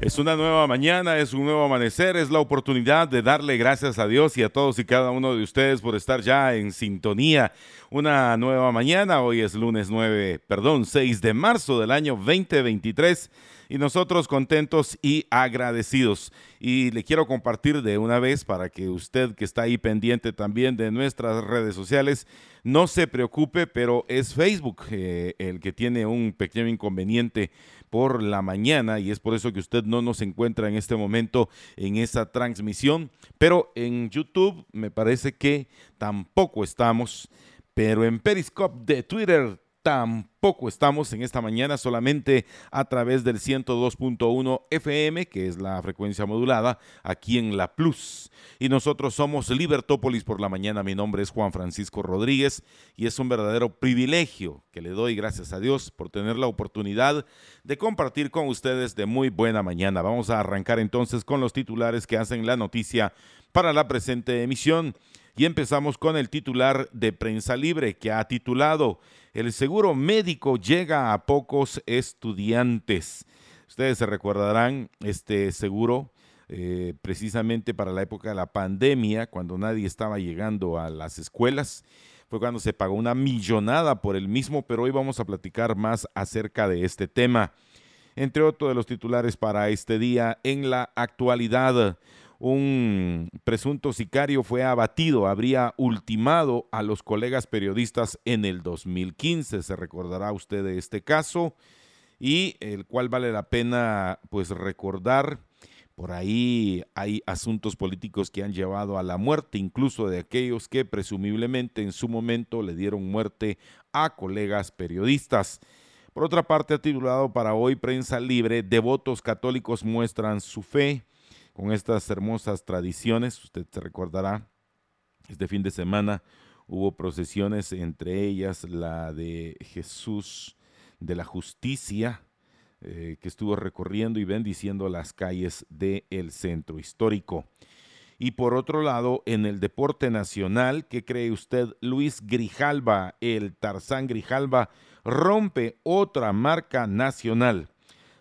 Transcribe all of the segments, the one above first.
Es una nueva mañana, es un nuevo amanecer, es la oportunidad de darle gracias a Dios y a todos y cada uno de ustedes por estar ya en sintonía. Una nueva mañana, hoy es lunes 9, perdón, 6 de marzo del año 2023 y nosotros contentos y agradecidos. Y le quiero compartir de una vez para que usted que está ahí pendiente también de nuestras redes sociales, no se preocupe, pero es Facebook eh, el que tiene un pequeño inconveniente por la mañana y es por eso que usted no nos encuentra en este momento en esa transmisión. Pero en YouTube me parece que tampoco estamos, pero en Periscope de Twitter tampoco estamos en esta mañana solamente a través del 102.1 FM, que es la frecuencia modulada, aquí en La Plus. Y nosotros somos Libertópolis por la mañana. Mi nombre es Juan Francisco Rodríguez y es un verdadero privilegio que le doy gracias a Dios por tener la oportunidad de compartir con ustedes de muy buena mañana. Vamos a arrancar entonces con los titulares que hacen la noticia para la presente emisión. Y empezamos con el titular de Prensa Libre que ha titulado El seguro médico llega a pocos estudiantes. Ustedes se recordarán este seguro eh, precisamente para la época de la pandemia, cuando nadie estaba llegando a las escuelas. Fue cuando se pagó una millonada por el mismo, pero hoy vamos a platicar más acerca de este tema. Entre otros de los titulares para este día, en la actualidad, un presunto sicario fue abatido, habría ultimado a los colegas periodistas en el 2015, se recordará usted de este caso, y el cual vale la pena pues recordar. Por ahí hay asuntos políticos que han llevado a la muerte, incluso de aquellos que presumiblemente en su momento le dieron muerte a colegas periodistas. Por otra parte, ha titulado para hoy Prensa Libre, Devotos católicos muestran su fe con estas hermosas tradiciones. Usted se recordará, este fin de semana hubo procesiones, entre ellas la de Jesús de la Justicia, eh, que estuvo recorriendo y bendiciendo las calles del centro histórico. Y por otro lado, en el deporte nacional, ¿qué cree usted? Luis Grijalva, el Tarzán Grijalva, rompe otra marca nacional.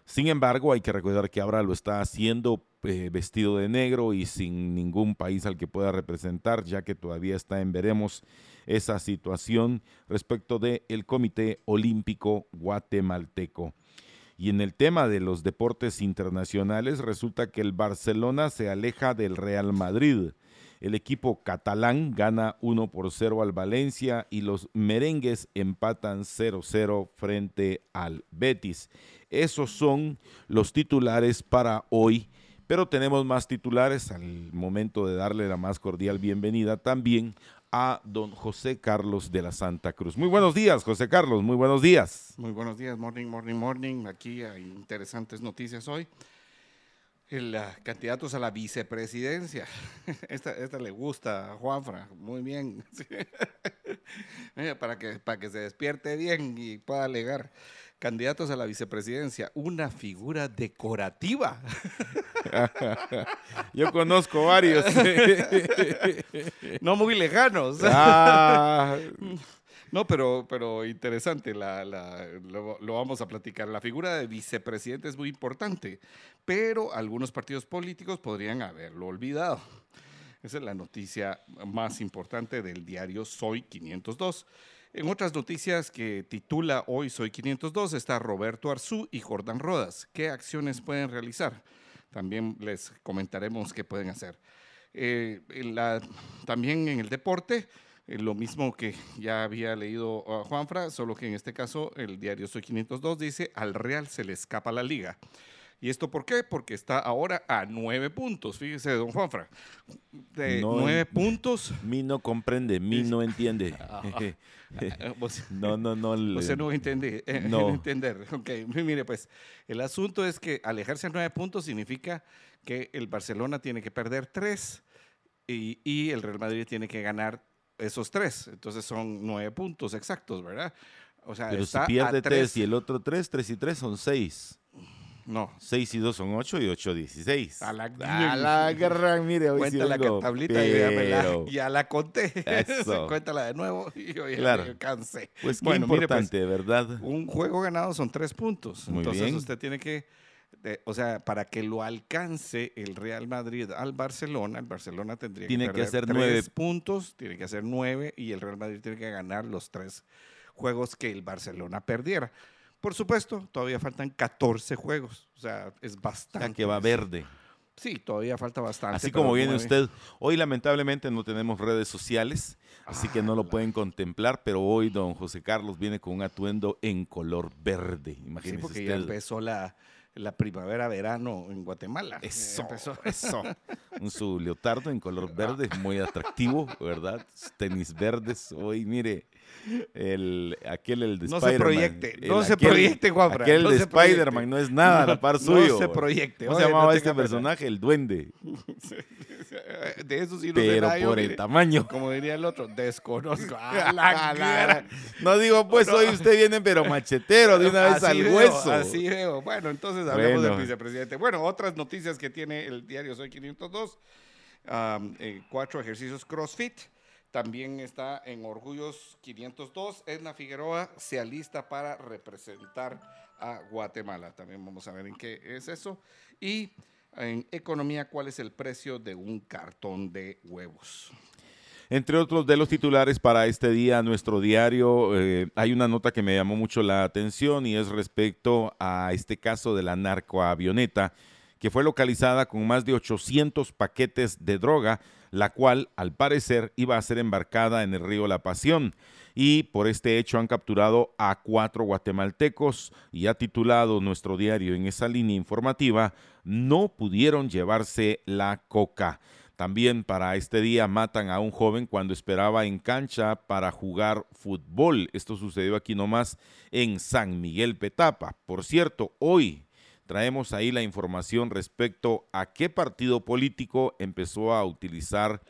Sin embargo, hay que recordar que ahora lo está haciendo eh, vestido de negro y sin ningún país al que pueda representar, ya que todavía está en veremos esa situación respecto del el Comité Olímpico Guatemalteco. Y en el tema de los deportes internacionales, resulta que el Barcelona se aleja del Real Madrid. El equipo catalán gana 1 por 0 al Valencia y los merengues empatan 0-0 frente al Betis. Esos son los titulares para hoy pero tenemos más titulares al momento de darle la más cordial bienvenida también a don José Carlos de la Santa Cruz. Muy buenos días, José Carlos, muy buenos días. Muy buenos días, morning, morning, morning. Aquí hay interesantes noticias hoy. El, candidatos a la vicepresidencia. Esta, esta le gusta a Juanfra, muy bien. para, que, para que se despierte bien y pueda alegar candidatos a la vicepresidencia, una figura decorativa. Yo conozco varios. no muy lejanos. Ah. No, pero, pero interesante, la, lo, vamos a platicar. La figura de vicepresidente es muy importante, pero algunos partidos políticos podrían haberlo olvidado. Esa es la noticia más importante del diario Soy 502. En otras noticias que titula Hoy Soy 502 está Roberto Arzú y Jordán Rodas. ¿Qué acciones pueden realizar? También les comentaremos qué pueden hacer. Eh, también en el deporte, eh, lo mismo que ya había leído a Juanfra, solo que en este caso el diario Soy 502 dice, al Real se le escapa la liga. ¿Y esto por qué? Porque está ahora a nueve puntos. Fíjese, don Juanfra. De nueve puntos. Mi no comprende, mi no entiende. no, no, no. Usted no entiende. Eh, no. entender. Ok, mire, pues el asunto es que alejarse a nueve puntos significa que el Barcelona tiene que perder tres y, y el Real Madrid tiene que ganar esos tres. Entonces son nueve puntos exactos, ¿verdad? O sea, Pero si pierde tres y el otro tres, tres y tres son seis. No. 6 y 2 son 8 y 8, 16. A la, a la gran, mire, hoy Cuenta la tablita pero... y ya, la, conté. Eso. Cuéntala de nuevo y hoy claro. cansé. Pues bueno, qué pues, importante, ¿verdad? Un juego ganado son 3 puntos. Muy Entonces bien. usted tiene que, o sea, para que lo alcance el Real Madrid al Barcelona, el Barcelona tendría tiene que, hacer 9 puntos, tiene que hacer 9 y el Real Madrid tiene que ganar los 3 juegos que el Barcelona perdiera. Por supuesto, todavía faltan 14 juegos. O sea, es bastante. que va verde. Sí, todavía falta bastante. Así como viene usted. Hoy lamentablemente no tenemos redes sociales, así que no lo ah, pueden contemplar, pero hoy don José Carlos viene con un atuendo en color verde. Imagínese sí, porque ya empezó la, la primavera-verano en Guatemala. Eso, eso. Un su leotardo en color verde, muy atractivo, ¿verdad? Tenis verdes. Hoy, mire, el, aquel, el de no Se proyecte, no se proyecte. Aquel de Spider-Man no es nada a la par suyo. No se proyecte. ¿Cómo se llamaba este personaje? El duende. de eso sí no Pero por el tamaño. Como diría el otro, desconozco. no digo, pues hoy usted viene, pero machetero de una vez al hueso. Así veo. Bueno, entonces hablemos del vicepresidente. Bueno, otras noticias que tiene el diario Soy 502. Eh, cuatro ejercicios CrossFit. También está en Orgullos 502. Edna Figueroa se alista para representar a Guatemala. También vamos a ver en qué es eso. Y en economía, ¿cuál es el precio de un cartón de huevos? Entre otros de los titulares para este día, nuestro diario, eh, hay una nota que me llamó mucho la atención y es respecto a este caso de la narcoavioneta que fue localizada con más de 800 paquetes de droga la cual al parecer iba a ser embarcada en el río La Pasión. Y por este hecho han capturado a cuatro guatemaltecos y ha titulado nuestro diario en esa línea informativa, no pudieron llevarse la coca. También para este día matan a un joven cuando esperaba en cancha para jugar fútbol. Esto sucedió aquí nomás en San Miguel Petapa. Por cierto, hoy traemos ahí la información respecto a qué partido político empezó a utilizar,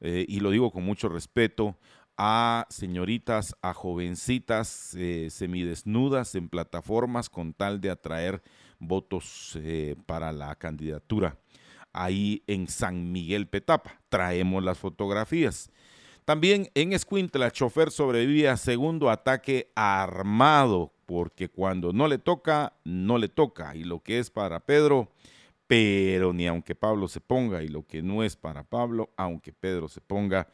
eh, y lo digo con mucho respeto, a señoritas, a jovencitas eh, semidesnudas en plataformas con tal de atraer votos eh, para la candidatura. Ahí en San Miguel Petapa. Traemos las fotografías. También en Escuintla, chofer sobrevive a segundo ataque armado porque cuando no le toca, no le toca. Y lo que es para Pedro, pero ni aunque Pablo se ponga, y lo que no es para Pablo, aunque Pedro se ponga.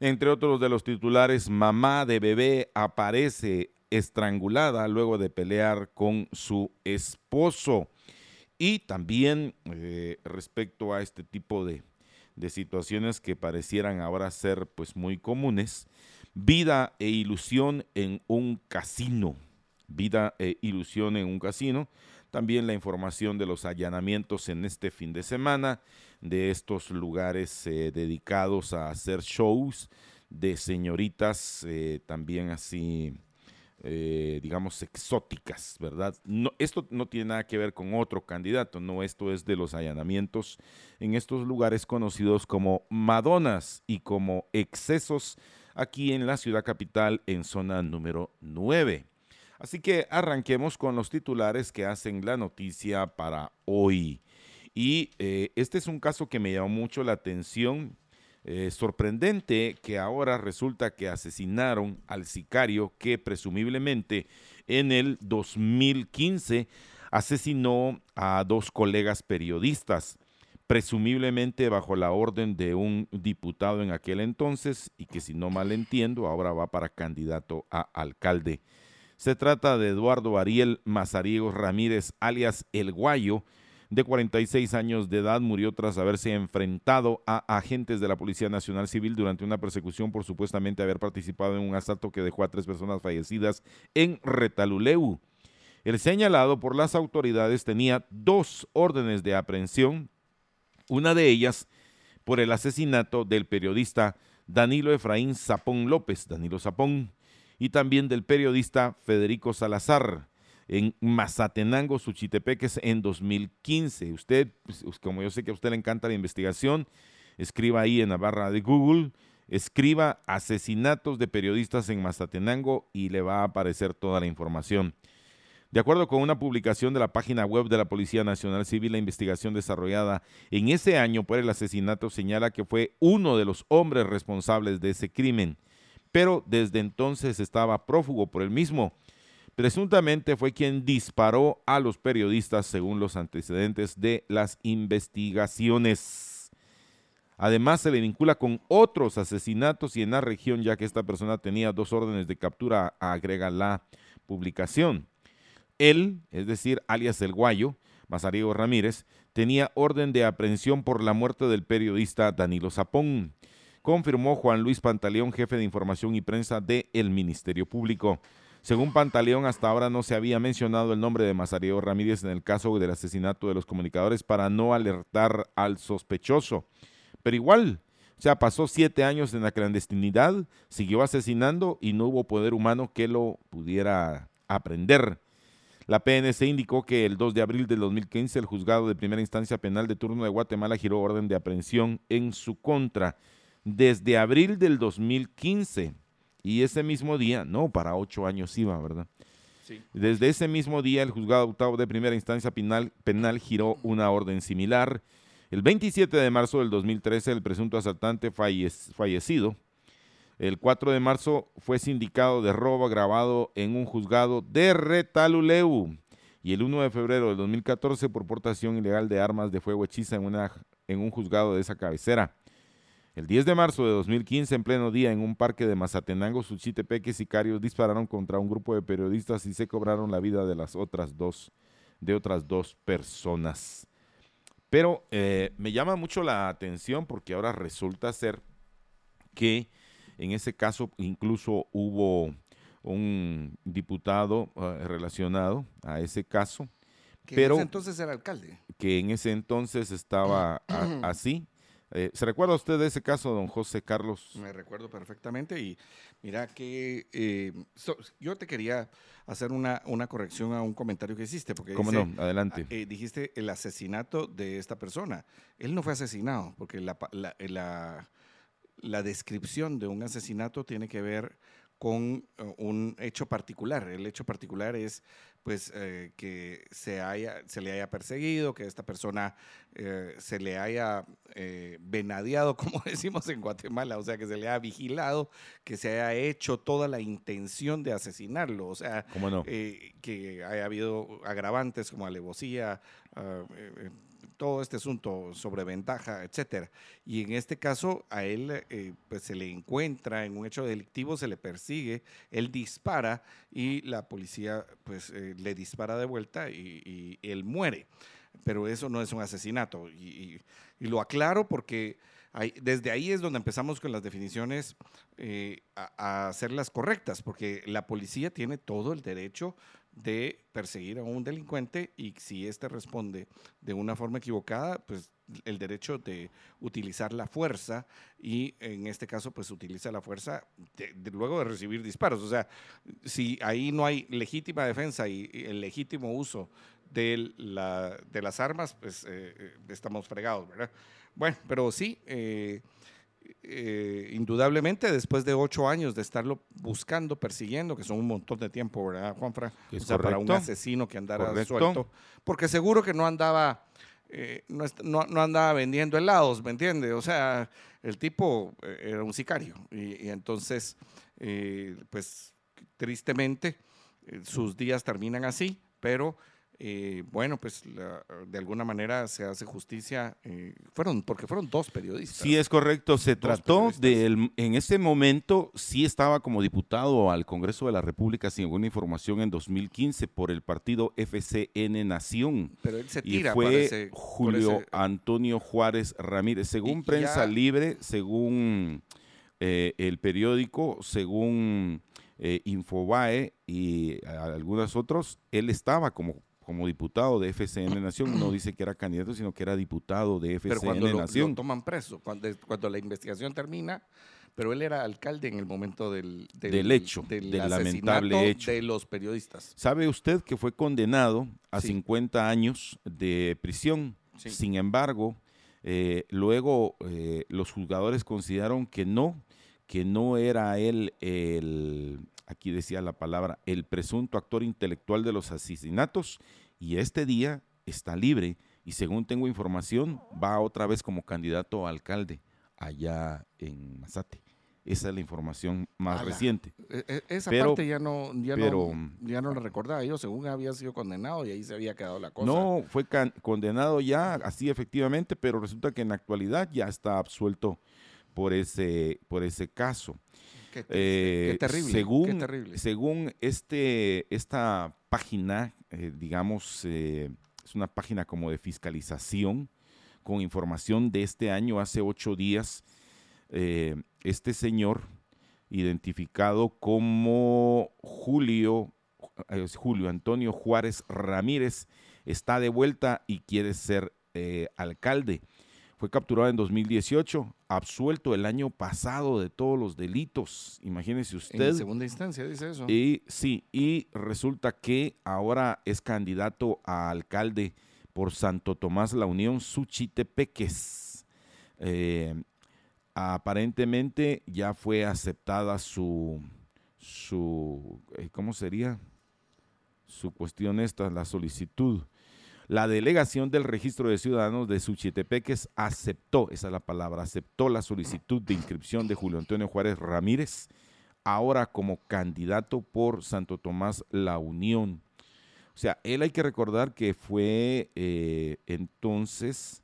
Entre otros de los titulares, mamá de bebé aparece estrangulada luego de pelear con su esposo. Y también eh, respecto a este tipo de, de situaciones que parecieran ahora ser pues muy comunes, vida e ilusión en un casino vida e ilusión en un casino. También la información de los allanamientos en este fin de semana, de estos lugares eh, dedicados a hacer shows de señoritas eh, también así, eh, digamos, exóticas, ¿verdad? No, esto no tiene nada que ver con otro candidato, no, esto es de los allanamientos en estos lugares conocidos como Madonas y como excesos aquí en la ciudad capital en zona número 9. Así que arranquemos con los titulares que hacen la noticia para hoy. Y eh, este es un caso que me llamó mucho la atención. Eh, sorprendente que ahora resulta que asesinaron al sicario que presumiblemente en el 2015 asesinó a dos colegas periodistas, presumiblemente bajo la orden de un diputado en aquel entonces y que si no mal entiendo ahora va para candidato a alcalde se trata de Eduardo Ariel Mazariegos Ramírez, alias El Guayo, de 46 años de edad, murió tras haberse enfrentado a agentes de la Policía Nacional Civil durante una persecución por supuestamente haber participado en un asalto que dejó a tres personas fallecidas en Retaluleu. El señalado por las autoridades tenía dos órdenes de aprehensión, una de ellas por el asesinato del periodista Danilo Efraín Zapón López, Danilo Zapón, y también del periodista Federico Salazar en Mazatenango, Suchitepeques, en 2015. Usted, pues, como yo sé que a usted le encanta la investigación, escriba ahí en la barra de Google escriba asesinatos de periodistas en Mazatenango y le va a aparecer toda la información. De acuerdo con una publicación de la página web de la Policía Nacional Civil, la investigación desarrollada en ese año por el asesinato señala que fue uno de los hombres responsables de ese crimen, pero desde entonces estaba prófugo por el mismo. Presuntamente fue quien disparó a los periodistas según los antecedentes de las investigaciones. Además, se le vincula con otros asesinatos y en la región, ya que esta persona tenía dos órdenes de captura, agrega la publicación. Él, es decir, alias El Guayo, Mazariego Ramírez, tenía orden de aprehensión por la muerte del periodista Danilo Zapón, confirmó Juan Luis Pantaleón, jefe de información y prensa del el Ministerio Público. Según Pantaleón, hasta ahora no se había mencionado el nombre de Mazariego Ramírez en el caso del asesinato de los comunicadores para no alertar al sospechoso. Pero igual, o sea, pasó siete años en la clandestinidad, siguió asesinando y no hubo poder humano que lo pudiera aprender. La PNC indicó que el 2 de abril del 2015 el juzgado de primera instancia penal de turno de Guatemala giró orden de aprehensión en su contra. Desde abril del 2015 y ese mismo día, no, para ocho años iba, ¿verdad? Sí. Desde ese mismo día el juzgado octavo de primera instancia penal, penal giró una orden similar. El 27 de marzo del 2013 el presunto asaltante fallecido el 4 de marzo fue sindicado de robo agravado en un juzgado de Retaluleu. Y el 1 de febrero del 2014 por portación ilegal de armas de fuego hechiza en, una, en un juzgado de esa cabecera. El 10 de marzo de 2015, en pleno día, en un parque de Mazatenango, Suchitepeque, sicarios dispararon contra un grupo de periodistas y se cobraron la vida de las otras dos, de otras dos personas. Pero eh, me llama mucho la atención porque ahora resulta ser que en ese caso incluso hubo un diputado eh, relacionado a ese caso. Que pero en ese entonces era alcalde. Que en ese entonces estaba así. Eh, ¿Se recuerda usted de ese caso, don José Carlos? Me recuerdo perfectamente y mira que eh, yo te quería hacer una, una corrección a un comentario que hiciste. Porque ¿Cómo no? Adelante. dijiste el asesinato de esta persona. Él no fue asesinado porque la, la la descripción de un asesinato tiene que ver con eh, un hecho particular. El hecho particular es pues eh, que se, haya, se le haya perseguido, que esta persona eh, se le haya venadeado, como decimos en Guatemala, o sea, que se le haya vigilado, que se haya hecho toda la intención de asesinarlo, o sea, que haya habido agravantes como alevosía, ah, todo este asunto sobre ventaja, etcétera. Y en este caso a él eh, pues se le encuentra en un hecho delictivo, se le persigue, él dispara y la policía pues eh, le dispara de vuelta y, él muere. Pero eso no es un asesinato. Y, lo aclaro porque desde ahí es donde empezamos con las definiciones eh, a, a hacerlas correctas, porque la policía tiene todo el derecho de perseguir a un delincuente y si éste responde de una forma equivocada, pues el derecho de utilizar la fuerza y en este caso pues utiliza la fuerza luego de recibir disparos. O sea, si ahí no hay legítima defensa y, el legítimo uso de, la, de las armas, pues eh, eh, estamos fregados, ¿verdad? Bueno, pero sí, eh, eh, indudablemente después de ocho años de estarlo buscando, persiguiendo, que son un montón de tiempo, ¿verdad, Juanfra? O sea, para un asesino que andara suelto. Porque seguro que no andaba, eh, no, andaba vendiendo helados, ¿me entiende? O sea, el tipo eh, era un sicario. Y, y entonces, pues tristemente, sus días terminan así, pero eh, bueno, pues de alguna manera se hace justicia. Eh, fueron, porque fueron dos periodistas. Sí, es correcto. Se trató de, en ese momento, sí estaba como diputado al Congreso de la República, sin alguna información, en 2015 por el partido FCN Nación. Pero él se tira y fue Julio Antonio Juárez Ramírez. Según Prensa Libre, según eh, el periódico, según Infobae y algunos otros, él estaba como como diputado de FCN Nación, no dice que era candidato, sino que era diputado de FCN pero cuando Nación. Lo, toman preso, cuando, cuando la investigación termina, pero él era alcalde en el momento del, del, hecho, del, lamentable hecho de los periodistas. ¿Sabe usted que fue condenado a 50 años de prisión? Sin embargo, Eh, luego los juzgadores consideraron que no, que no era él el, aquí decía la palabra, el presunto actor intelectual de los asesinatos y este día está libre y según tengo información va otra vez como candidato a alcalde allá en Mazate. Esa es la información más reciente. E, e, esa parte ya no, ya, no, ya no la recordaba yo, según había sido condenado y ahí se había quedado la cosa. No, fue condenado ya, así efectivamente, pero resulta que en la actualidad ya está absuelto por ese, por ese caso. Qué, eh, terrible, según, terrible. Según este, esta página, eh, digamos, eh, es una página como de fiscalización con información de este año, hace ocho días, este señor, identificado como Julio, Julio Antonio Juárez Ramírez, está de vuelta y quiere ser alcalde. Fue capturado en 2018, absuelto el año pasado de todos los delitos. Imagínese usted. En segunda instancia, dice eso. Y sí, y resulta que ahora es candidato a alcalde por Santo Tomás La Unión Suchitepeques. Eh, aparentemente ya fue aceptada su, su eh, ¿cómo sería? Su cuestión esta, la solicitud la delegación del registro de ciudadanos de Suchitepeques aceptó, esa es la palabra, aceptó la solicitud de inscripción de Julio Antonio Juárez Ramírez, ahora como candidato por Santo Tomás La Unión. O sea, él hay que recordar que fue eh, entonces,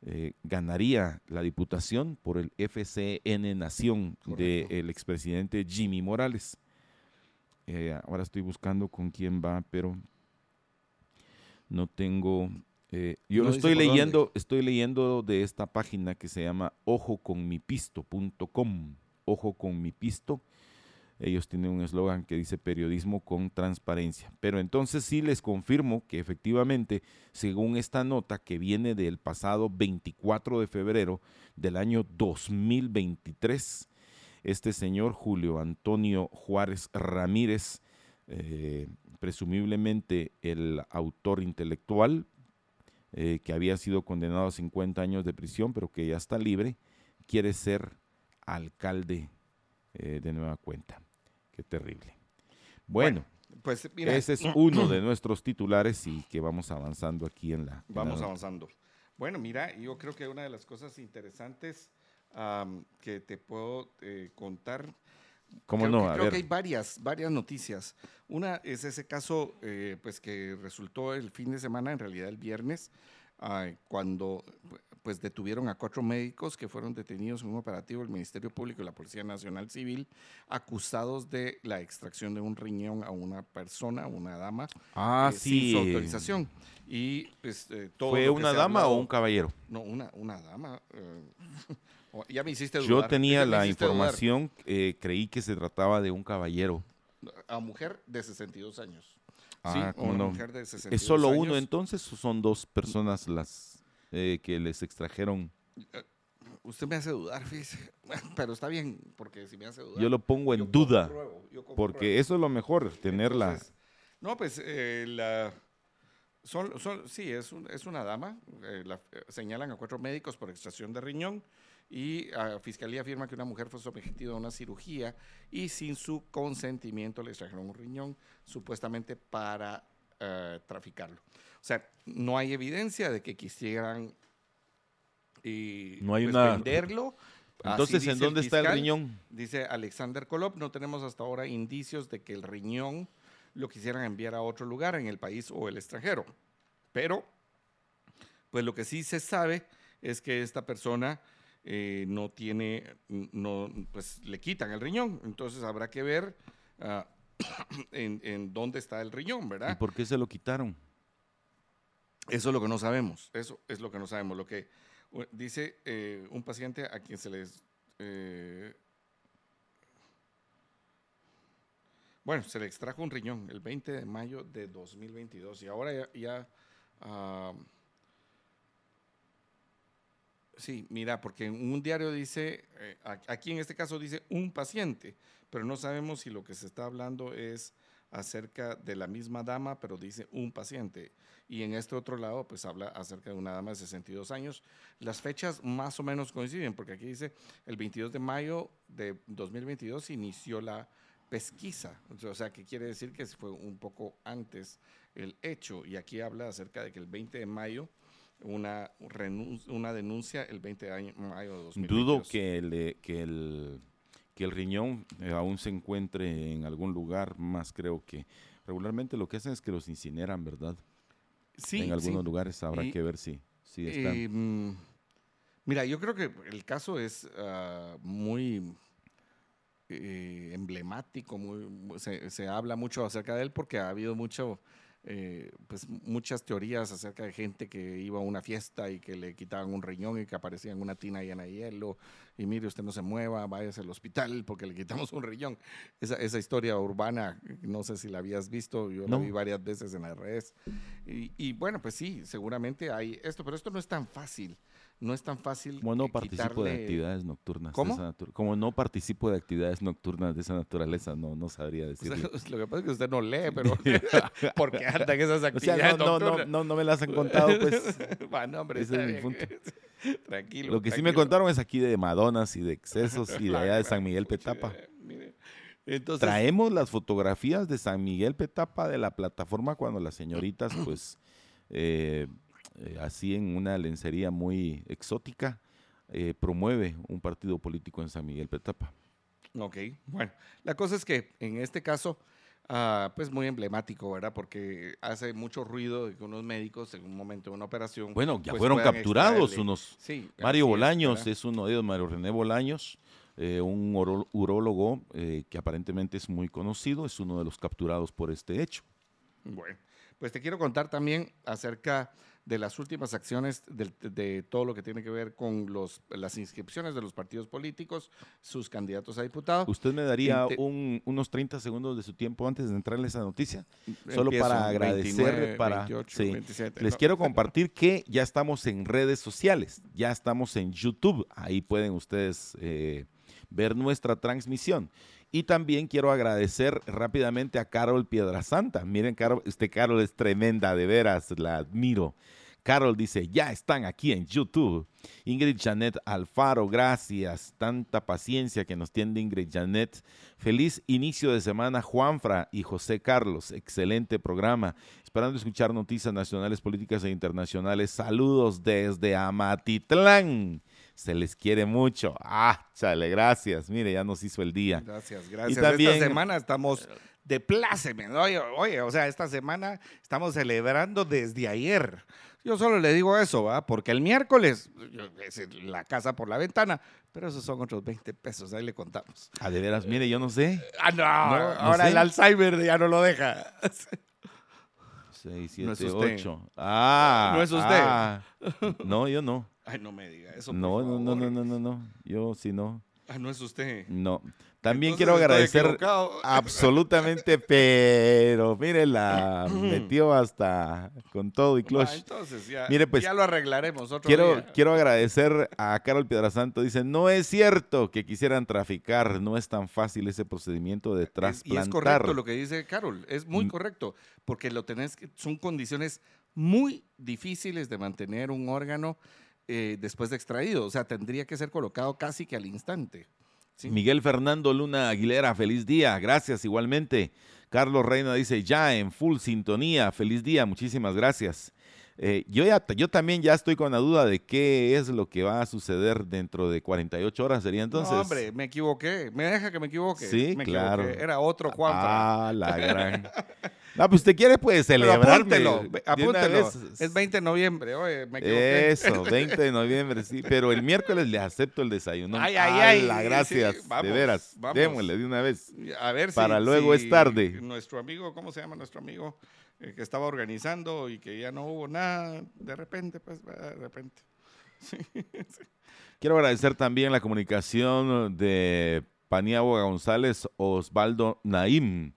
eh, ganaría la diputación por el FCN Nación del expresidente Jimmy Morales. Eh, ahora estoy buscando con quién va, pero no tengo... Eh, yo no estoy leyendo, estoy leyendo de esta página que se llama ojoconmipisto.com. Ojo con mi pisto. Ellos tienen un eslogan que dice periodismo con transparencia. Pero entonces sí les confirmo que efectivamente, según esta nota que viene del pasado 24 de febrero del año 2023, este señor Julio Antonio Juárez Ramírez eh, presumiblemente el autor intelectual, eh, que había sido condenado a 50 años de prisión, pero que ya está libre, quiere ser alcalde eh, de nueva cuenta. Qué terrible. Bueno, pues ese es uno de nuestros titulares y que vamos avanzando aquí en la... Vamos avanzando. Bueno, mira, yo creo que una de las cosas interesantes que te puedo eh, contar ¿Cómo no? creo que hay varias, varias noticias. Una es ese caso eh, pues que resultó el fin de semana, en realidad el viernes, cuando pues detuvieron a cuatro médicos que fueron detenidos en un operativo del Ministerio Público y la Policía Nacional Civil, acusados de la extracción de un riñón a una persona, una dama, ah, eh, sí. sin su autorización. Y pues, eh, ¿Fue una dama o un caballero? No, una, una dama. Ya me hiciste dudar. Yo tenía la información, eh, creí que se trataba de un caballero. A mujer de 62 años. Ah, sí, una mujer de 62 ¿Es solo uno entonces o son dos personas las eh, que les extrajeron? Eh, usted me hace dudar, fíjese. Pero está bien, porque si me hace dudar. Yo lo pongo en duda. porque eso es lo mejor, tenerla. no, pues la. Son, son, sí, es, es una dama. señalan a cuatro médicos por extracción de riñón y la Fiscalía afirma que una mujer fue sometida a una cirugía y sin su consentimiento le extrajeron un riñón, supuestamente para eh, traficarlo. O sea, no hay evidencia de que quisieran y, no hay pues, una... venderlo. Entonces, ¿en dónde está el riñón? Dice Alexander Kolop, no tenemos hasta ahora indicios de que el riñón lo quisieran enviar a otro lugar en el país o el extranjero. Pero, pues lo que sí se sabe es que esta persona eh, no tiene, no, pues le quitan el riñón. Entonces habrá que ver ah, en, dónde está el riñón, ¿verdad? ¿Y por qué se lo quitaron? Eso es lo que no sabemos. Eso es lo que no sabemos. Lo que dice eh, un paciente a quien se les eh, bueno, se le extrajo un riñón el 20 de mayo de 2022 y ahora ya, ah, Sí, mira, porque en un diario dice, eh, aquí en este caso dice un paciente, pero no sabemos si lo que se está hablando es acerca de la misma dama, pero dice un paciente. Y en este otro lado, pues habla acerca de una dama de 62 años. Las fechas más o menos coinciden, porque aquí dice el 22 de mayo de 2022 inició la pesquisa. O sea, que quiere decir que fue un poco antes el hecho. Y aquí habla acerca de que el 20 de mayo una, una denuncia el 20 de mayo de 2022. Dudo que, el, que, el, que el riñón eh, aún se encuentre en algún lugar más, creo que regularmente lo que hacen es que los incineran, ¿verdad? Sí. En algunos lugares habrá que ver si, si están. Em, mira, yo creo que el caso es ah, muy eh, emblemático, muy, se, se, habla mucho acerca de él porque ha habido mucho eh, pues muchas teorías acerca de gente que iba a una fiesta y que le quitaban un riñón y que aparecía en una tina llena de hielo y mire usted no se mueva, váyase al hospital porque le quitamos un riñón. Esa, esa historia urbana, no sé si la habías visto, yo la vi varias veces en las redes. Y, y bueno, pues sí, seguramente hay esto, pero esto no es tan fácil no es tan fácil. Como no participo de actividades nocturnas. ¿Cómo? Como no participo de actividades nocturnas de esa naturaleza, no, no sabría decirlo. lo que pasa es que usted no lee, pero porque anda en esas actividades no, no, no, no, me las han contado, pues. bueno, hombre, Ese es mi punto. Tranquilo. Lo que sí me contaron es aquí de Madonas y de excesos y de allá de San Miguel Petapa. Entonces, Traemos las fotografías de San Miguel Petapa de la plataforma cuando las señoritas, pues, eh, eh, así en una lencería muy exótica, eh, promueve un partido político en San Miguel Petapa. Ok, bueno, la cosa es que en este caso, ah, pues muy emblemático, ¿verdad? Porque hace mucho ruido de que unos médicos en un momento de una operación... Bueno, ya pues, fueron capturados unos... Sí, Mario Bolaños es, uno de ellos, Mario René Bolaños. Eh, un urólogo que aparentemente es muy conocido, es uno de los capturados por este hecho. Bueno, pues te quiero contar también acerca de las últimas acciones de, todo lo que tiene que ver con los, las inscripciones de los partidos políticos, sus candidatos a diputados. ¿Usted me daría unos 30 segundos de su tiempo antes de entrarle esa noticia? Solo para agradecer, para... Les quiero compartir que ya estamos en redes sociales, ya estamos en YouTube, ahí pueden ustedes eh, ver nuestra transmisión. Y también quiero agradecer rápidamente a Carol Piedrasanta. Miren, Carol, este Carol es tremenda, de veras, la admiro. Carol dice, ya están aquí en YouTube. Ingrid Janet Alfaro, gracias. Tanta paciencia que nos tiene Ingrid Janet. Feliz inicio de semana, Juanfra y José Carlos. Excelente programa. Esperando escuchar noticias nacionales, políticas e internacionales. Saludos desde Amatitlán se les quiere mucho. Ah, chale, gracias. Mire, ya nos hizo el día. Gracias, gracias. Y también, esta semana estamos de pláceme. Oye, oye, o sea, esta semana estamos celebrando desde ayer. Yo solo le digo eso, ¿va? Porque el miércoles es la casa por la ventana, pero esos son otros 20 pesos, ahí le contamos. Ah, de veras, mire, yo no sé. Ah, no, ahora el Alzheimer ya no lo deja. 6, 7, 8. Ah, no es usted. Ah. no, yo no. Ay, no me diga eso. No, no, no, no, no, no, no. Yo sí no. Ah, no es usted. No. También quiero agradecer absolutamente, pero mire, la metió hasta con todo y cloche. entonces ya, mire, pues, ya lo arreglaremos otro quiero, día. Quiero agradecer a Carol Piedrasanto. Dice, no es cierto que quisieran traficar, no es tan fácil ese procedimiento de trasplantar. y es correcto lo que dice Carol, es muy mm. correcto, porque lo tenés, son condiciones muy difíciles de mantener un órgano eh, después de extraído. O sea, tendría que ser colocado casi que al instante. Miguel Fernando Luna Aguilera, feliz día. Gracias igualmente. Carlos Reina dice, ya en full sintonía. Feliz día, muchísimas gracias. Eh, yo, ya, yo también ya estoy con la duda de qué es lo que va a suceder dentro de 48 horas, sería entonces. No, hombre, me equivoqué. Me deja que me equivoque. Sí, claro. Era otro Juan. Ah, la gran. No, pues usted quiere, puede celebrar. Apúntelo, apúntelo. Es 20 de noviembre, oye, me equivoqué. Eso, 20 de noviembre, sí. Pero el miércoles le acepto el desayuno. Ay, ay, ay. La gracias, de veras. Démosle de una vez. A ver si. Para luego es tarde. Nuestro amigo, ¿cómo se llama nuestro amigo? Eh, que estaba organizando y que ya no hubo nada, de repente, pues, de repente. Quiero agradecer también la comunicación de Paniagua González, Osvaldo Naim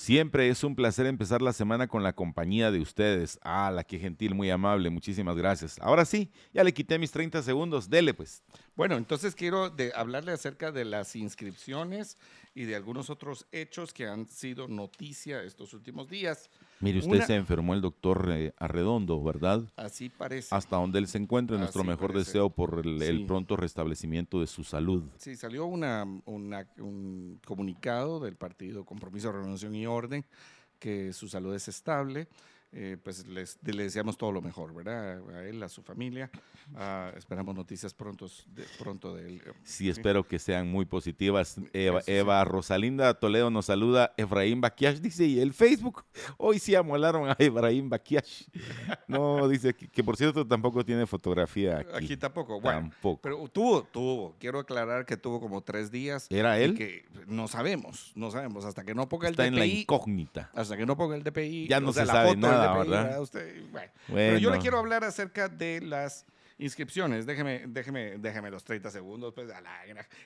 Siempre es un placer empezar la semana con la compañía de ustedes. Ah, la que gentil, muy amable, muchísimas gracias. Ahora sí, ya le quité mis 30 segundos, dele pues. Bueno, entonces quiero hablarle acerca de las inscripciones y de algunos otros hechos que han sido noticia estos últimos días. Mire, usted se enfermó el doctor eh, Arredondo, ¿verdad? Así parece. Hasta donde él se encuentre, nuestro mejor deseo por el, pronto restablecimiento de su salud. Sí, salió una, un comunicado del partido Compromiso, Renovación y Orden que su salud es estable eh, pues les, le deseamos todo lo mejor, ¿verdad? A él, a su familia. Ah, esperamos noticias pronto de, pronto de él. Sí, espero que sean muy positivas. Eva, Rosalinda Toledo nos saluda. Efraín Baquiash dice, y el Facebook, hoy sí amolaron a Efraín Baquiash. No, dice que, por cierto tampoco tiene fotografía aquí. Aquí tampoco, bueno. Tampoco. Pero tuvo, tuvo. Quiero aclarar que tuvo como tres días. ¿Era él? Que no sabemos, no sabemos. Hasta que no ponga el Está DPI. en la incógnita. Hasta que no ponga el DPI. Ya no se sabe nada pero yo le quiero hablar acerca de las inscripciones. Déjeme, déjeme, déjeme los 30 segundos. Pues,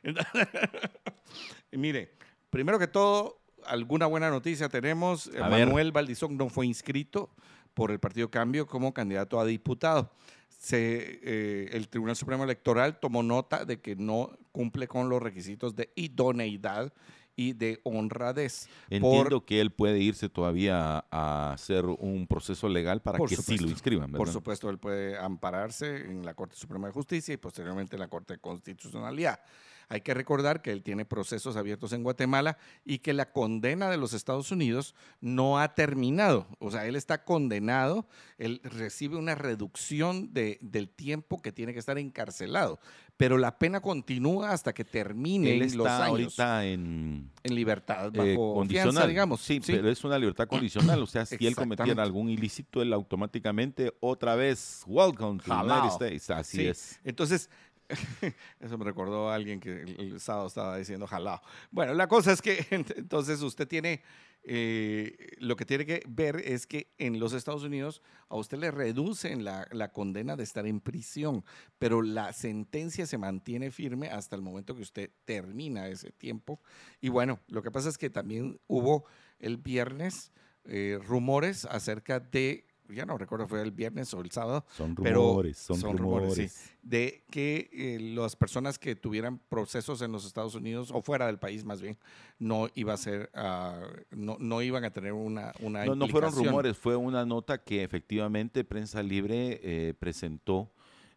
Mire, primero que todo, alguna buena noticia tenemos. Manuel Valdizón no fue inscrito por el Partido Cambio como candidato a diputado. Se, eh, el Tribunal Supremo Electoral tomó nota de que no cumple con los requisitos de idoneidad y de honradez. Entiendo que él puede irse todavía a hacer un proceso legal para que sí lo inscriban. Por supuesto, él puede ampararse en la Corte Suprema de Justicia y posteriormente en la Corte de Constitucionalidad. Hay que recordar que él tiene procesos abiertos en Guatemala y que la condena de los Estados Unidos no ha terminado. O sea, él está condenado, él recibe una reducción de, del tiempo que tiene que estar encarcelado, pero la pena continúa hasta que termine los años. ahorita en, en libertad, eh, bajo condicional, digamos. Sí, pero es una libertad condicional. O sea, si él cometiera algún ilícito, él automáticamente otra vez, welcome to the United States. Así es. Entonces, Eso me recordó a alguien que el, sábado estaba diciendo jalao. Bueno, la cosa es que entonces usted tiene, eh, lo que tiene que ver es que en los Estados Unidos a usted le reducen la, la, condena de estar en prisión, pero la sentencia se mantiene firme hasta el momento que usted termina ese tiempo. Y bueno, lo que pasa es que también hubo el viernes eh, rumores acerca de ya no recuerdo fue el viernes o el sábado. Son rumores, son, rumores, de que eh, las personas que tuvieran procesos en los Estados Unidos o fuera del país más bien no iba a ser, ah, no, no, iban a tener una, una no, no fueron rumores, fue una nota que efectivamente Prensa Libre eh, presentó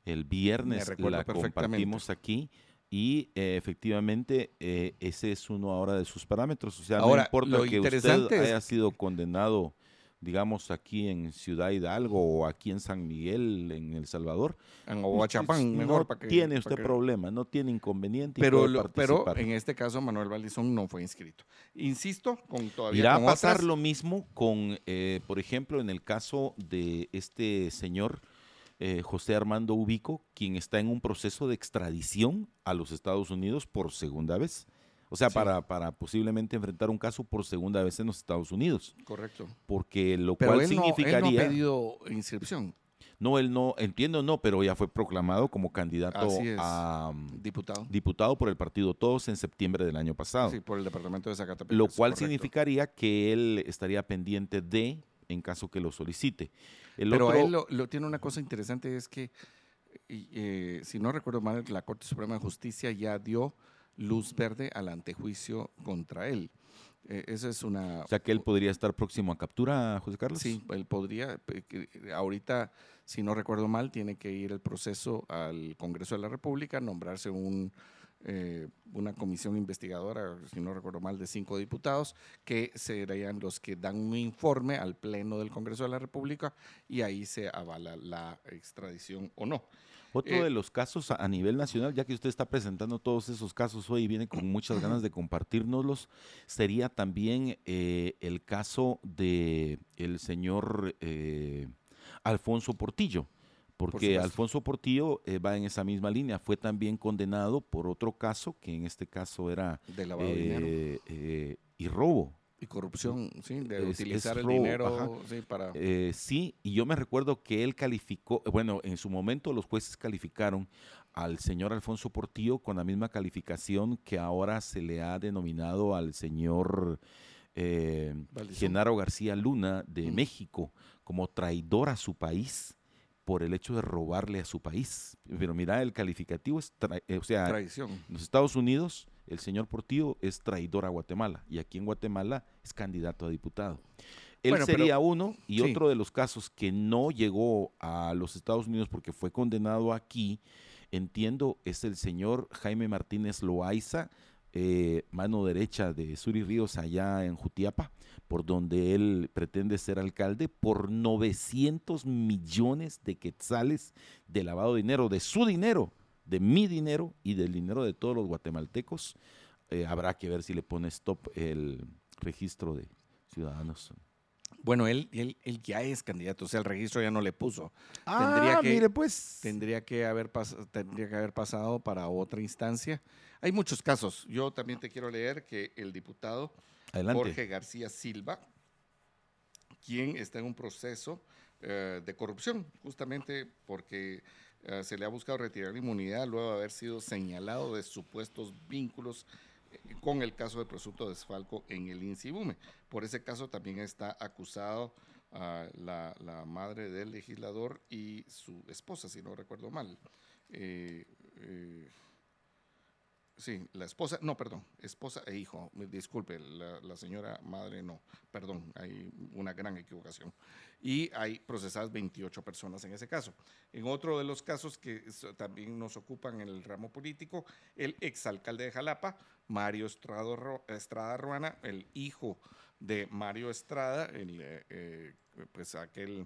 el viernes, la compartimos aquí. Y eh, efectivamente ese es uno ahora de sus parámetros. O sea, no importa que usted haya sido condenado digamos, aquí en Ciudad Hidalgo o aquí en San Miguel, en El Salvador. En Oaxaca, mejor. No tiene usted problema, no tiene inconveniente. Pero, pero en este caso, Manuel Valdizón no fue inscrito. Insisto, con todavía. Irá a pasar lo mismo con, eh, por ejemplo, en el caso de este señor. Eh, José Armando Ubico, quien está en un proceso de extradición a los Estados Unidos por segunda vez. O sea, para, para posiblemente enfrentar un caso por segunda vez en los Estados Unidos. Correcto. Porque lo cual significaría. No, él no ha pedido inscripción. No, él no, entiendo, no, pero ya fue proclamado como candidato a mm, diputado. diputado por el partido Todos en septiembre del año pasado. Sí, por el departamento de Zacatepec. Lo cual significaría que él estaría pendiente de, en caso que lo solicite. pero él lo, tiene una cosa interesante, es que, eh, si no recuerdo mal, la Corte Suprema de Justicia ya dio luz verde al antejuicio contra él. Eh, esa es una... O sea, que él podría estar próximo a captura, José Carlos. Sí, él podría. Ahorita, si no recuerdo mal, tiene que ir el proceso al Congreso de la República, nombrarse un, eh, una comisión investigadora, si no recuerdo mal, de cinco diputados, que serían los que dan un informe al Pleno del Congreso de la República y ahí se avala la extradición o no. Otro eh, de los casos a, nivel nacional, ya que usted está presentando todos esos casos hoy y viene con muchas ganas de compartirnoslos, sería también eh, el caso de el señor eh, Alfonso Portillo porque Alfonso Portillo va en esa misma línea. Fue también condenado por otro caso, que en este caso era de lavado dinero. y robo. Y corrupción, sí, de utilizar el dinero sí, para... Eh, sí, y yo me recuerdo que él calificó, bueno, en su momento los jueces calificaron al señor Alfonso Portillo con la misma calificación que ahora se le ha denominado al señor eh, Genaro García Luna de México como traidor a su país por el hecho de robarle a su país. Pero mira, el calificativo es, eh, o sea, traición. En los Estados Unidos, el señor Portillo es traidor a Guatemala y aquí en Guatemala es candidato a diputado. Él sería uno y otro de los casos que no llegó a los Estados Unidos porque fue condenado aquí, entiendo, es el señor Jaime Martínez Loaiza, eh, mano derecha de Suri Ríos allá en Jutiapa, por donde él pretende ser alcalde, por 900 millones de quetzales de lavado de dinero, de su dinero, de mi dinero y del dinero de todos los guatemaltecos. Eh, habrá que ver si le pone stop el registro de ciudadanos. Bueno, él, él, él, ya es candidato, o sea, el registro ya no le puso. Ah, tendría que, mire, pues. Tendría que, haber tendría que haber pasado para otra instancia. Hay muchos casos. Yo también te quiero leer que el diputado Jorge García Silva, quien está en un proceso eh, de corrupción, justamente porque eh, se le ha buscado retirar la inmunidad luego de haber sido señalado de supuestos vínculos con el caso de presunto desfalco en el INSIBUME. Por ese caso también está acusado a la, madre del legislador y su esposa, si no recuerdo mal. Eh, eh, Sí, la esposa, no, perdón, esposa e hijo, disculpe, la, señora madre no, perdón, hay una gran equivocación. Y hay procesadas 28 personas en ese caso. En otro de los casos que también nos ocupan en el ramo político, el exalcalde de Jalapa, Mario Estrada, Estrada Ruana, el hijo de Mario Estrada, el, eh, eh, pues aquel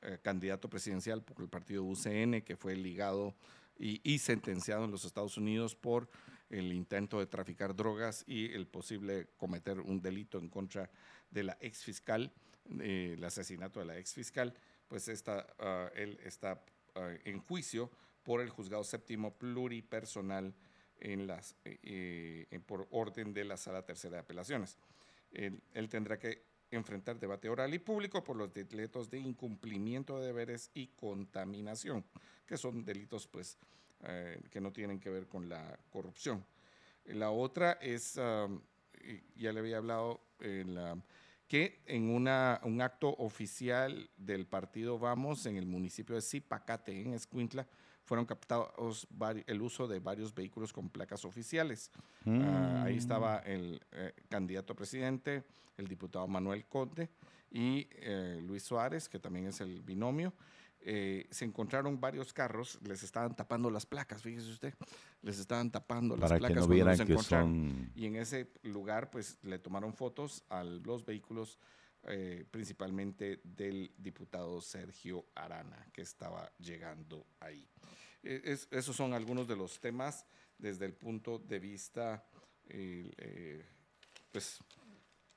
eh, candidato presidencial por el partido UCN que fue ligado y sentenciado en los Estados Unidos por el intento de traficar drogas y el posible cometer un delito en contra de la ex fiscal, eh, el asesinato de la ex fiscal, pues está, ah, él está ah, en juicio por el juzgado séptimo pluripersonal en las, eh, por orden de la Sala Tercera de Apelaciones. Él, él, tendrá que enfrentar debate oral y público por los delitos de incumplimiento de deberes y contaminación, que son delitos pues eh, que no tienen que ver con la corrupción. La otra es, ya le había hablado, que en una, un acto oficial del partido Vamos en el municipio de Zipacate, en Escuintla, fueron captados el uso de varios vehículos con placas oficiales. Ah, ahí mm. estaba el eh, candidato a presidente, el diputado Manuel Conde y eh, Luis Suárez, que también es el binomio. Eh, se encontraron varios carros, les estaban tapando las placas, fíjese usted, les estaban tapando las placas. Que no vieran que son... Y en ese lugar, pues le tomaron fotos a los vehículos, eh, principalmente del diputado Sergio Arana, que estaba llegando ahí. E, esos son algunos de los temas desde el punto de vista, eh, pues,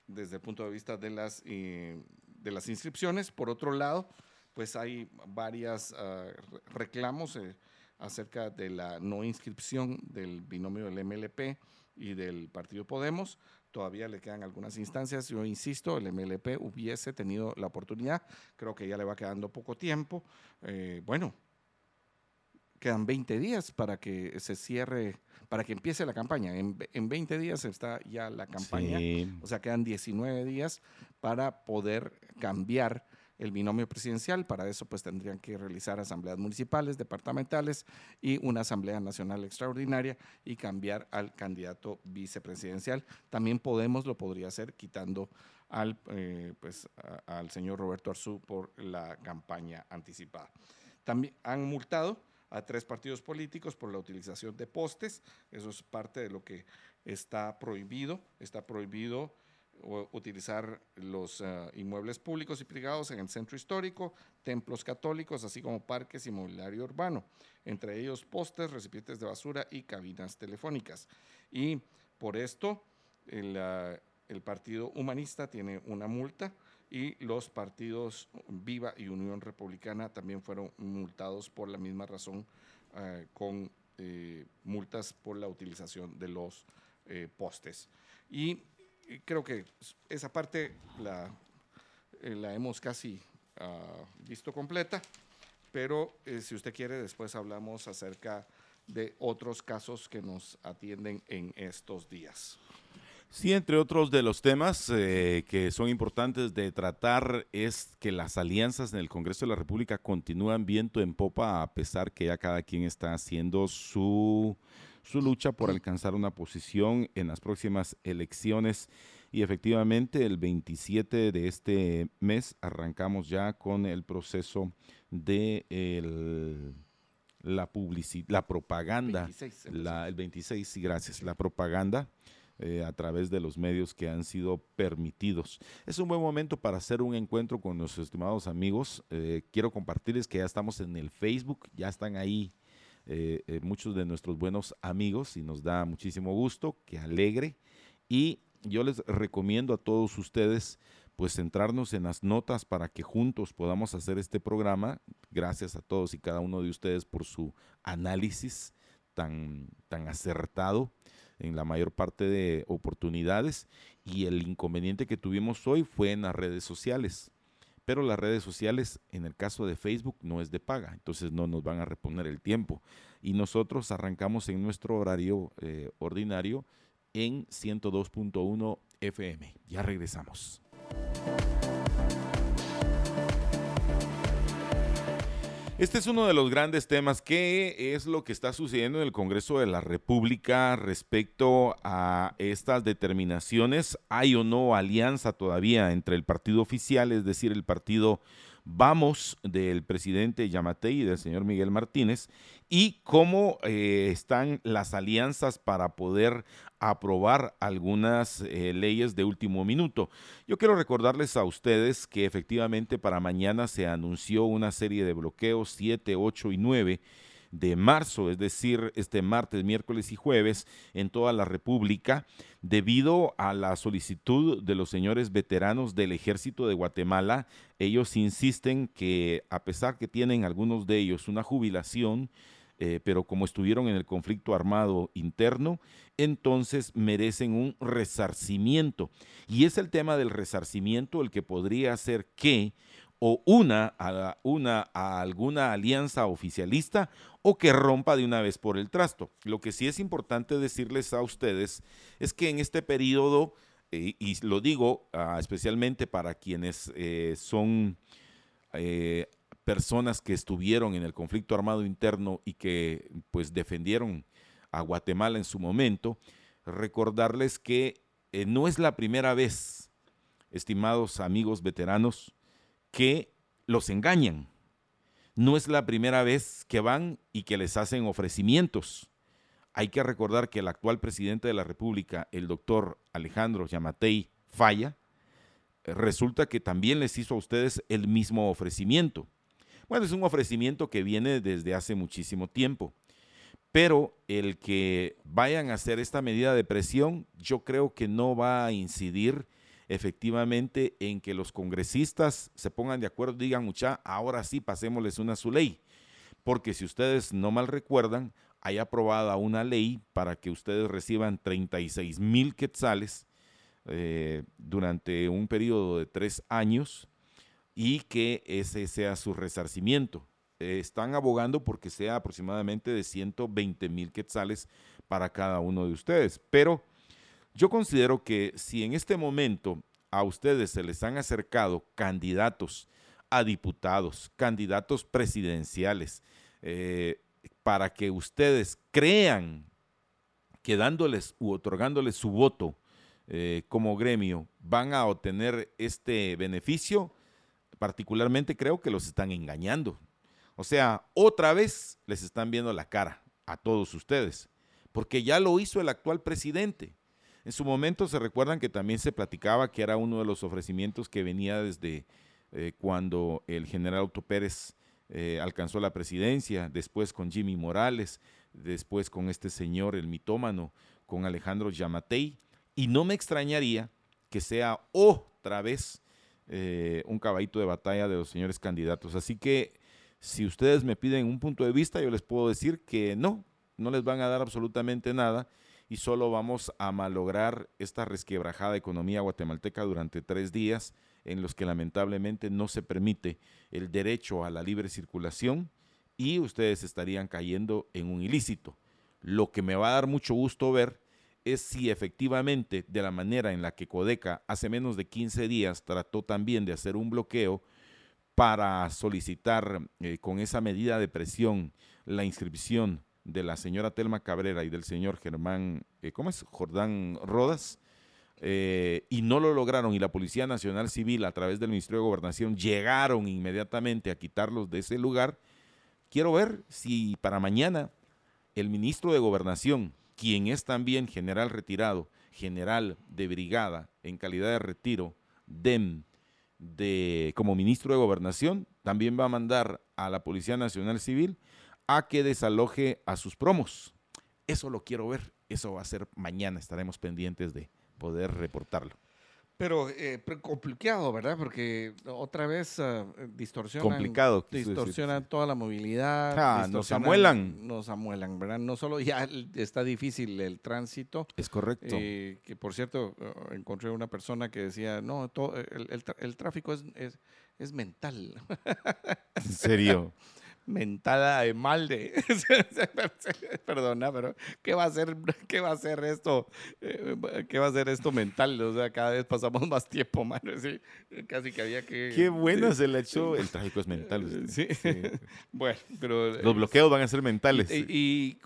desde el punto de vista de las, de las inscripciones. Por otro lado, pues hay varios ah, reclamos eh, acerca de la no inscripción del binomio del MLP y del Partido Podemos. Todavía le quedan algunas instancias. Yo insisto, el MLP hubiese tenido la oportunidad. Creo que ya le va quedando poco tiempo. Eh, bueno, quedan 20 días para que se cierre, para que empiece la campaña. En, en 20 días está ya la campaña. O sea, quedan 19 días para poder cambiar el binomio presidencial. Para eso pues tendrían que realizar asambleas municipales, departamentales y una asamblea nacional extraordinaria y cambiar al candidato vicepresidencial. También Podemos lo podría hacer quitando al, eh, pues, al señor Roberto Arzú por la campaña anticipada. También han multado a tres partidos políticos por la utilización de postes. Eso es parte de lo que está prohibido. Está prohibido utilizar los eh, inmuebles públicos y privados en el centro histórico, templos católicos, así como parques y mobiliario urbano, entre ellos postes, recipientes de basura y cabinas telefónicas. Y por esto el, eh, el Partido Humanista tiene una multa y los partidos Viva y Unión Republicana también fueron multados por la misma razón eh, con multas por la utilización de los postes. Y creo que esa parte la, eh, la hemos casi ah, visto completa, pero eh, si usted quiere, después hablamos acerca de otros casos que nos atienden en estos días. Sí, entre otros de los temas eh, que son importantes de tratar es que las alianzas en el Congreso de la República continúan viento en popa a pesar que ya cada quien está haciendo su, su lucha por alcanzar una posición en las próximas elecciones. Y efectivamente el 27 de este mes arrancamos ya con el proceso de la la propaganda, la, el 26, sí, gracias, la propaganda eh, a través de los medios que han sido permitidos. Es un buen momento para hacer un encuentro con nuestros estimados amigos. Eh, quiero compartirles que ya estamos en el Facebook, ya están ahí eh, muchos de nuestros buenos amigos y nos da muchísimo gusto, que alegre. Y yo les recomiendo a todos ustedes pues centrarnos en las notas para que juntos podamos hacer este programa. Gracias a todos y cada uno de ustedes por su análisis tan, tan acertado en la mayor parte de oportunidades y el inconveniente que tuvimos hoy fue en las redes sociales. Pero las redes sociales, en el caso de Facebook, no es de paga, entonces no nos van a reponer el tiempo. Y nosotros arrancamos en nuestro horario eh, ordinario en 102.1 FM. Ya regresamos. Este es uno de los grandes temas. ¿Qué es lo que está sucediendo en el Congreso de la República respecto a estas determinaciones? ¿Hay o no alianza todavía entre el partido oficial, es decir, el partido Vamos del presidente Yamatei y del señor Miguel Martínez y cómo eh, están las alianzas para poder aprobar algunas eh, leyes de último minuto. Yo quiero recordarles a ustedes que efectivamente para mañana se anunció una serie de bloqueos 7, 8 y 9 de marzo, es decir, este martes, miércoles y jueves en toda la República, debido a la solicitud de los señores veteranos del ejército de Guatemala. Ellos insisten que a pesar que tienen algunos de ellos una jubilación, eh, pero como estuvieron en el conflicto armado interno, entonces merecen un resarcimiento. Y es el tema del resarcimiento el que podría hacer que o una a, una a alguna alianza oficialista o que rompa de una vez por el trasto. Lo que sí es importante decirles a ustedes es que en este periodo, eh, y lo digo ah, especialmente para quienes eh, son personas que estuvieron en el conflicto armado interno y que pues defendieron a Guatemala en su momento, recordarles que eh, no es la primera vez, estimados amigos veteranos, que los engañan. No es la primera vez que van y que les hacen ofrecimientos. Hay que recordar que el actual presidente de la República, el doctor Alejandro Yamatei Falla, resulta que también les hizo a ustedes el mismo ofrecimiento. Bueno, es un ofrecimiento que viene desde hace muchísimo tiempo. Pero el que vayan a hacer esta medida de presión, yo creo que no va a incidir efectivamente en que los congresistas se pongan de acuerdo, digan, mucha, ahora sí pasémosles una su ley. Porque si ustedes no mal recuerdan, hay aprobada una ley para que ustedes reciban 36 mil quetzales eh, durante un periodo de tres años y que ese sea su resarcimiento. están abogando porque sea aproximadamente de 120 mil quetzales para cada uno de ustedes. Pero yo considero que si en este momento a ustedes se les han acercado candidatos a diputados, candidatos presidenciales, eh, para que ustedes crean que dándoles u otorgándoles su voto eh, como gremio van a obtener este beneficio, particularmente creo que los están engañando. O sea, otra vez les están viendo la cara a todos ustedes, porque ya lo hizo el actual presidente. En su momento se recuerdan que también se platicaba que era uno de los ofrecimientos que venía desde eh, cuando el general Otto Pérez eh, alcanzó la presidencia, después con Jimmy Morales, después con este señor, el mitómano, con Alejandro Yamatei, y no me extrañaría que sea otra vez eh, un caballito de batalla de los señores candidatos. Así que si ustedes me piden un punto de vista, yo les puedo decir que no, no les van a dar absolutamente nada y solo vamos a malograr esta resquebrajada economía guatemalteca durante tres días en los que lamentablemente no se permite el derecho a la libre circulación y ustedes estarían cayendo en un ilícito. Lo que me va a dar mucho gusto ver es si efectivamente, de la manera en la que Codeca hace menos de 15 días trató también de hacer un bloqueo para solicitar eh, con esa medida de presión la inscripción de la señora Telma Cabrera y del señor Germán, eh, ¿cómo es? Jordán Rodas, eh, y no lo lograron y la Policía Nacional Civil a través del Ministerio de Gobernación llegaron inmediatamente a quitarlos de ese lugar, quiero ver si para mañana el ministro de Gobernación, quien es también general retirado, general de brigada en calidad de retiro, de, como ministro de Gobernación, también va a mandar a la Policía Nacional Civil a que desaloje a sus promos. Eso lo quiero ver, eso va a ser mañana, estaremos pendientes de poder reportarlo. Pero eh, complicado, ¿verdad? Porque otra vez uh, distorsionan, complicado, distorsionan toda la movilidad. Ah, nos amuelan. Nos amuelan, ¿verdad? No solo ya está difícil el tránsito. Es correcto. Eh, que por cierto, uh, encontré una persona que decía, no, todo, el, el, tráfico es, es, es mental. ¿En serio? mentada de malde. Perdona, pero ¿qué va a ser qué va a ser esto? Eh, ¿Qué va a ser esto mental? O sea, cada vez pasamos más tiempo, mano. ¿sí? Casi que había que. Qué bueno se le echó. El tráfico es mental. Sí. bueno, pero. Los bloqueos van a ser mentales. Y,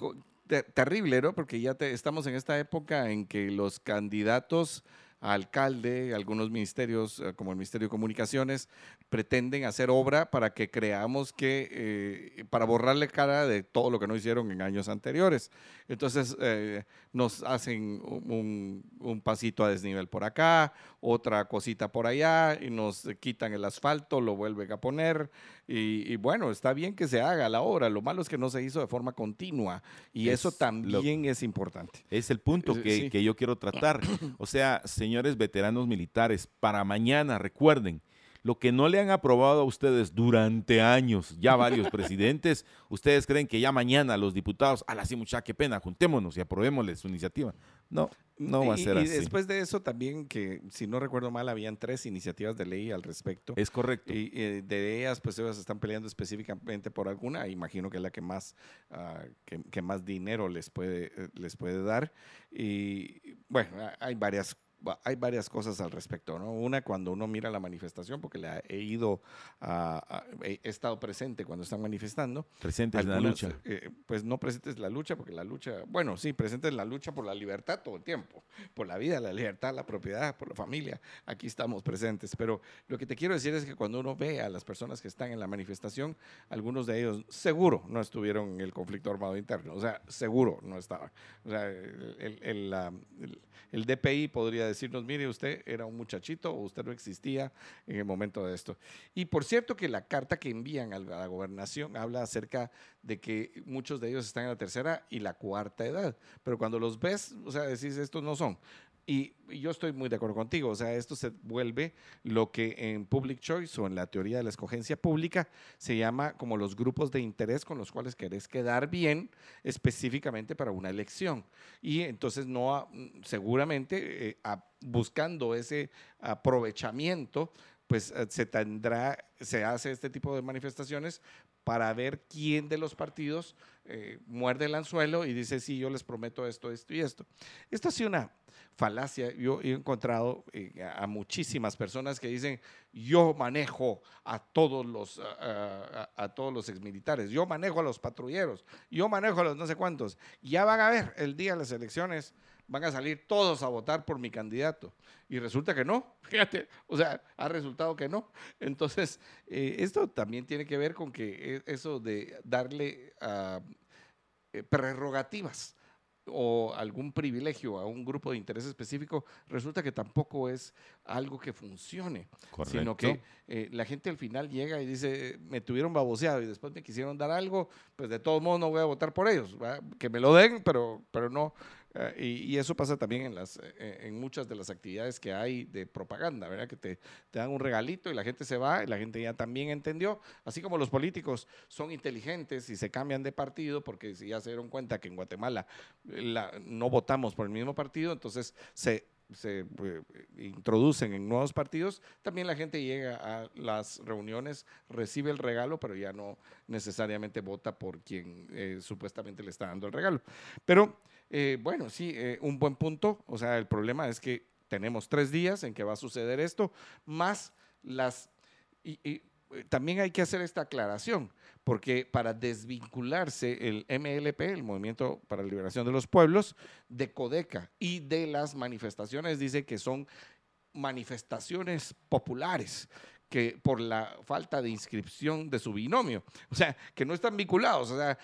terrible, ¿no? Porque ya estamos en esta época en que los candidatos alcalde, algunos ministerios eh, como el Ministerio de Comunicaciones pretenden hacer obra para que creamos que, eh, para borrarle cara de todo lo que no hicieron en años anteriores. Entonces eh, nos hacen un, un, pasito a desnivel por acá, otra cosita por allá y nos quitan el asfalto, lo vuelven a poner y, bueno, está bien que se haga la obra, lo malo es que no se hizo de forma continua y eso también es importante. Es el punto que, que yo quiero tratar. O sea, señores veteranos militares, para mañana recuerden, lo que no le han aprobado a ustedes durante años, ya varios presidentes, ustedes creen que ya mañana los diputados, a la sí, mucha, qué pena, juntémonos y aprobémosle su iniciativa. No, no va a ser y, así. Y después de eso también, que si no recuerdo mal, habían tres iniciativas de ley al respecto. Es correcto. Y de ellas, pues ellos están peleando específicamente por alguna, imagino que es la que más, uh, que, más dinero les puede, eh, les puede dar. Y bueno, hay varias hay varias cosas al respecto, ¿no? Una, cuando uno mira la manifestación, porque la he ido, a, he estado presente cuando están manifestando. Presente en la lucha. Eh, pues no presentes la lucha, porque la lucha, bueno, sí, presentes en la lucha por la libertad todo el tiempo, por la vida, la libertad, la propiedad, por la familia. Aquí estamos presentes. Pero lo que te quiero decir es que cuando uno ve a las personas que están en la manifestación, algunos de ellos seguro no estuvieron en el conflicto armado interno, o sea, seguro no estaban. O sea, el, el, el, el DPI podría decirnos, mire, usted era un muchachito o usted no existía en el momento de esto. Y por cierto que la carta que envían a la gobernación habla acerca de que muchos de ellos están en la tercera y la cuarta edad, pero cuando los ves, o sea, decís, estos no son. Y, yo estoy muy de acuerdo contigo, o sea, esto se vuelve lo que en Public Choice o en la teoría de la escogencia pública se llama como los grupos de interés con los cuales querés quedar bien específicamente para una elección. Y entonces no, seguramente eh, buscando ese aprovechamiento, pues eh, se tendrá, se hace este tipo de manifestaciones para ver quién de los partidos eh, muerde el anzuelo y dice, sí, yo les prometo esto, esto y esto. Esto ha sido una falacia. Yo he encontrado eh, a muchísimas personas que dicen, yo manejo a todos los, a, todos los exmilitares, yo manejo a los patrulleros, yo manejo a los no sé cuántos. Ya van a ver el día de las elecciones, van a salir todos a votar por mi candidato. Y resulta que no, fíjate, o sea, ha resultado que no. Entonces, eh, esto también tiene que ver con que e, eso de darle uh, prerrogativas o algún privilegio a un grupo de interés específico, resulta que tampoco es algo que funcione, sino que eh, la gente al final llega y dice, me tuvieron baboseado y después me quisieron dar algo, pues de todos modos no voy a votar por ellos, que me lo den, pero, pero no, eh, y, eso pasa también en, las, eh, en muchas de las actividades que hay de propaganda, ¿verdad? Que te, dan un regalito y la gente se va y la gente ya también entendió, así como los políticos son inteligentes y se cambian de partido porque si ya se dieron cuenta que en Guatemala la, no votamos por el mismo partido, entonces se se introducen en nuevos partidos, también la gente llega a las reuniones, recibe el regalo, pero ya no necesariamente vota por quien supuestamente le está dando el regalo. Pero bueno, sí, un buen punto. O sea, el problema es que tenemos tres días en que va a suceder esto, más las... Y, y, también hay que hacer esta aclaración, porque para desvincularse el MLP, el Movimiento para la Liberación de los Pueblos, de Codeca y de las manifestaciones, dice que son manifestaciones populares que por la falta de inscripción de su binomio. O sea, que no están vinculados. O sea,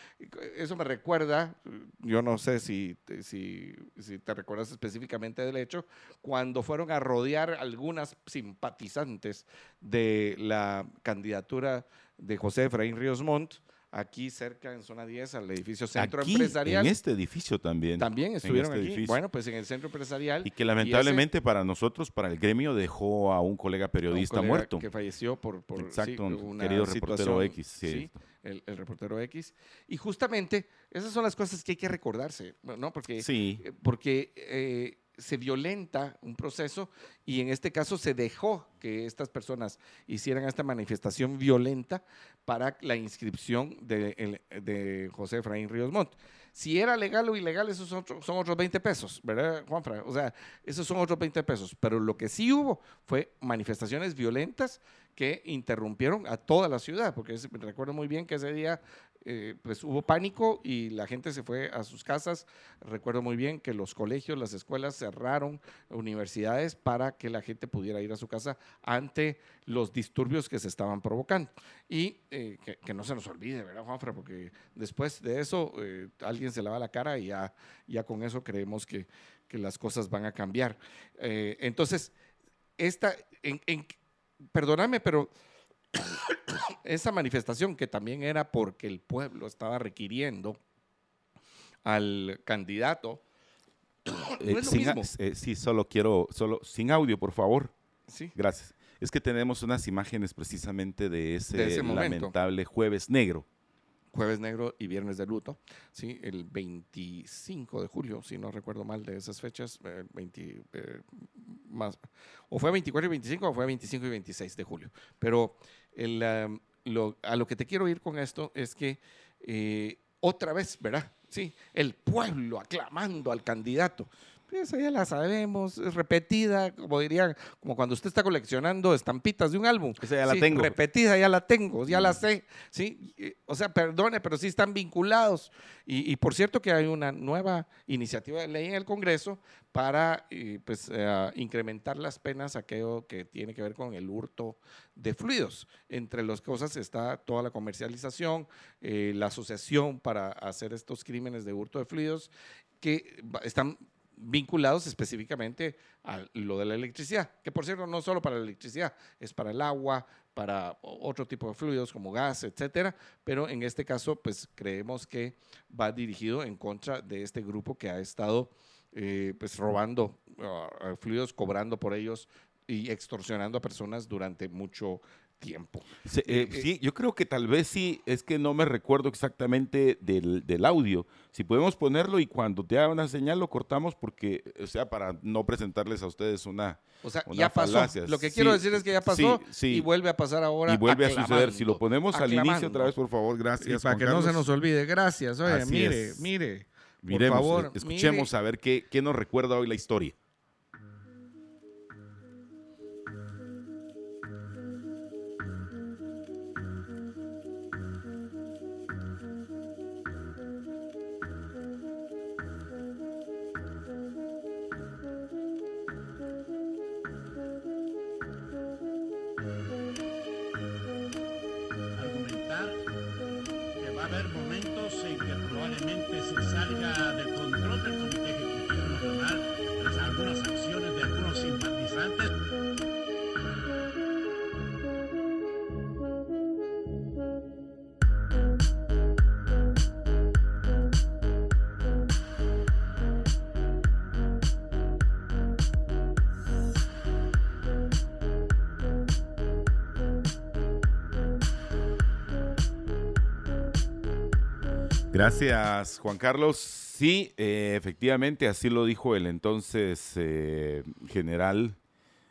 eso me recuerda, yo no sé si, si, si te recuerdas específicamente del hecho, cuando fueron a rodear algunas simpatizantes de la candidatura de José Efraín Ríos Montt, aquí cerca en zona 10 al edificio Centro aquí, Empresarial. En este edificio también. También estuvieron este aquí. Bueno, pues en el Centro Empresarial. Y que lamentablemente para nosotros, para el gremio, dejó a un colega periodista muerto. Que falleció por, por Exacto, un querido reportero X. Sí, el, reportero X. Y justamente esas son las cosas que hay que recordarse, ¿no? Porque, sí. Eh, porque eh, se violenta un proceso y en este caso se dejó que estas personas hicieran esta manifestación violenta para la inscripción de, José Efraín Ríos Montt. Si era legal o ilegal, esos son, son otros 20 pesos, ¿verdad, Juanfra? O sea, esos son otros 20 pesos. Pero lo que sí hubo fue manifestaciones violentas que interrumpieron a toda la ciudad, porque recuerdo muy bien que ese día eh, pues hubo pánico y la gente se fue a sus casas. Recuerdo muy bien que los colegios, las escuelas cerraron, universidades, para que la gente pudiera ir a su casa ante los disturbios que se estaban provocando. Y eh, que, no se nos olvide, ¿verdad, Juanfra? Porque después de eso eh, alguien se lava la cara y ya, ya con eso creemos que, que las cosas van a cambiar. entonces, esta, en, en, perdóname, pero esa manifestación que también era porque el pueblo estaba requiriendo al candidato. Eh, eh, sí, solo quiero, solo sin audio, por favor. Sí. Gracias. Es que tenemos unas imágenes precisamente de ese, lamentable jueves negro. Jueves negro y viernes de luto, ¿sí? el 25 de julio, si no recuerdo mal de esas fechas, 20, eh, más, o fue 24 y 25 o fue 25 y 26 de julio. Pero el, a lo que te quiero ir con esto es que eh, otra vez, ¿verdad? Sí, el pueblo aclamando al candidato. Esa ya la sabemos, es repetida, como dirían, como cuando usted está coleccionando estampitas de un álbum. Esa ya la tengo. Repetida, ya la tengo, ya la sé. ¿sí? O sea, perdone, pero sí están vinculados. Y, por cierto que hay una nueva iniciativa de ley en el Congreso para eh, pues, eh, incrementar las penas aquello que tiene que ver con el hurto de fluidos. Entre las cosas está toda la comercialización, eh, la asociación para hacer estos crímenes de hurto de fluidos que están vinculados específicamente a lo de la electricidad, que por cierto no solo para la electricidad, es para el agua, para otro tipo de fluidos como gas, etcétera, pero en este caso pues creemos que va dirigido en contra de este grupo que ha estado eh, pues robando uh, fluidos, cobrando por ellos y extorsionando a personas durante mucho tiempo. Sí, eh, eh, sí, yo creo que tal vez sí, es que no me recuerdo exactamente del, del, audio. Si podemos ponerlo y cuando te haga una señal lo cortamos porque, o sea, para no presentarles a ustedes una... O sea, ya pasó. Lo que quiero decir es que ya pasó y vuelve a pasar ahora. Y vuelve a suceder. Si lo ponemos al inicio otra vez, por favor, gracias. para que no se nos olvide, gracias. Oye, mire, mire. Miremos, por favor, escuchemos a ver qué, qué nos recuerda hoy la historia. Gracias, Juan Carlos. Sí, eh, efectivamente, así lo dijo el entonces eh, general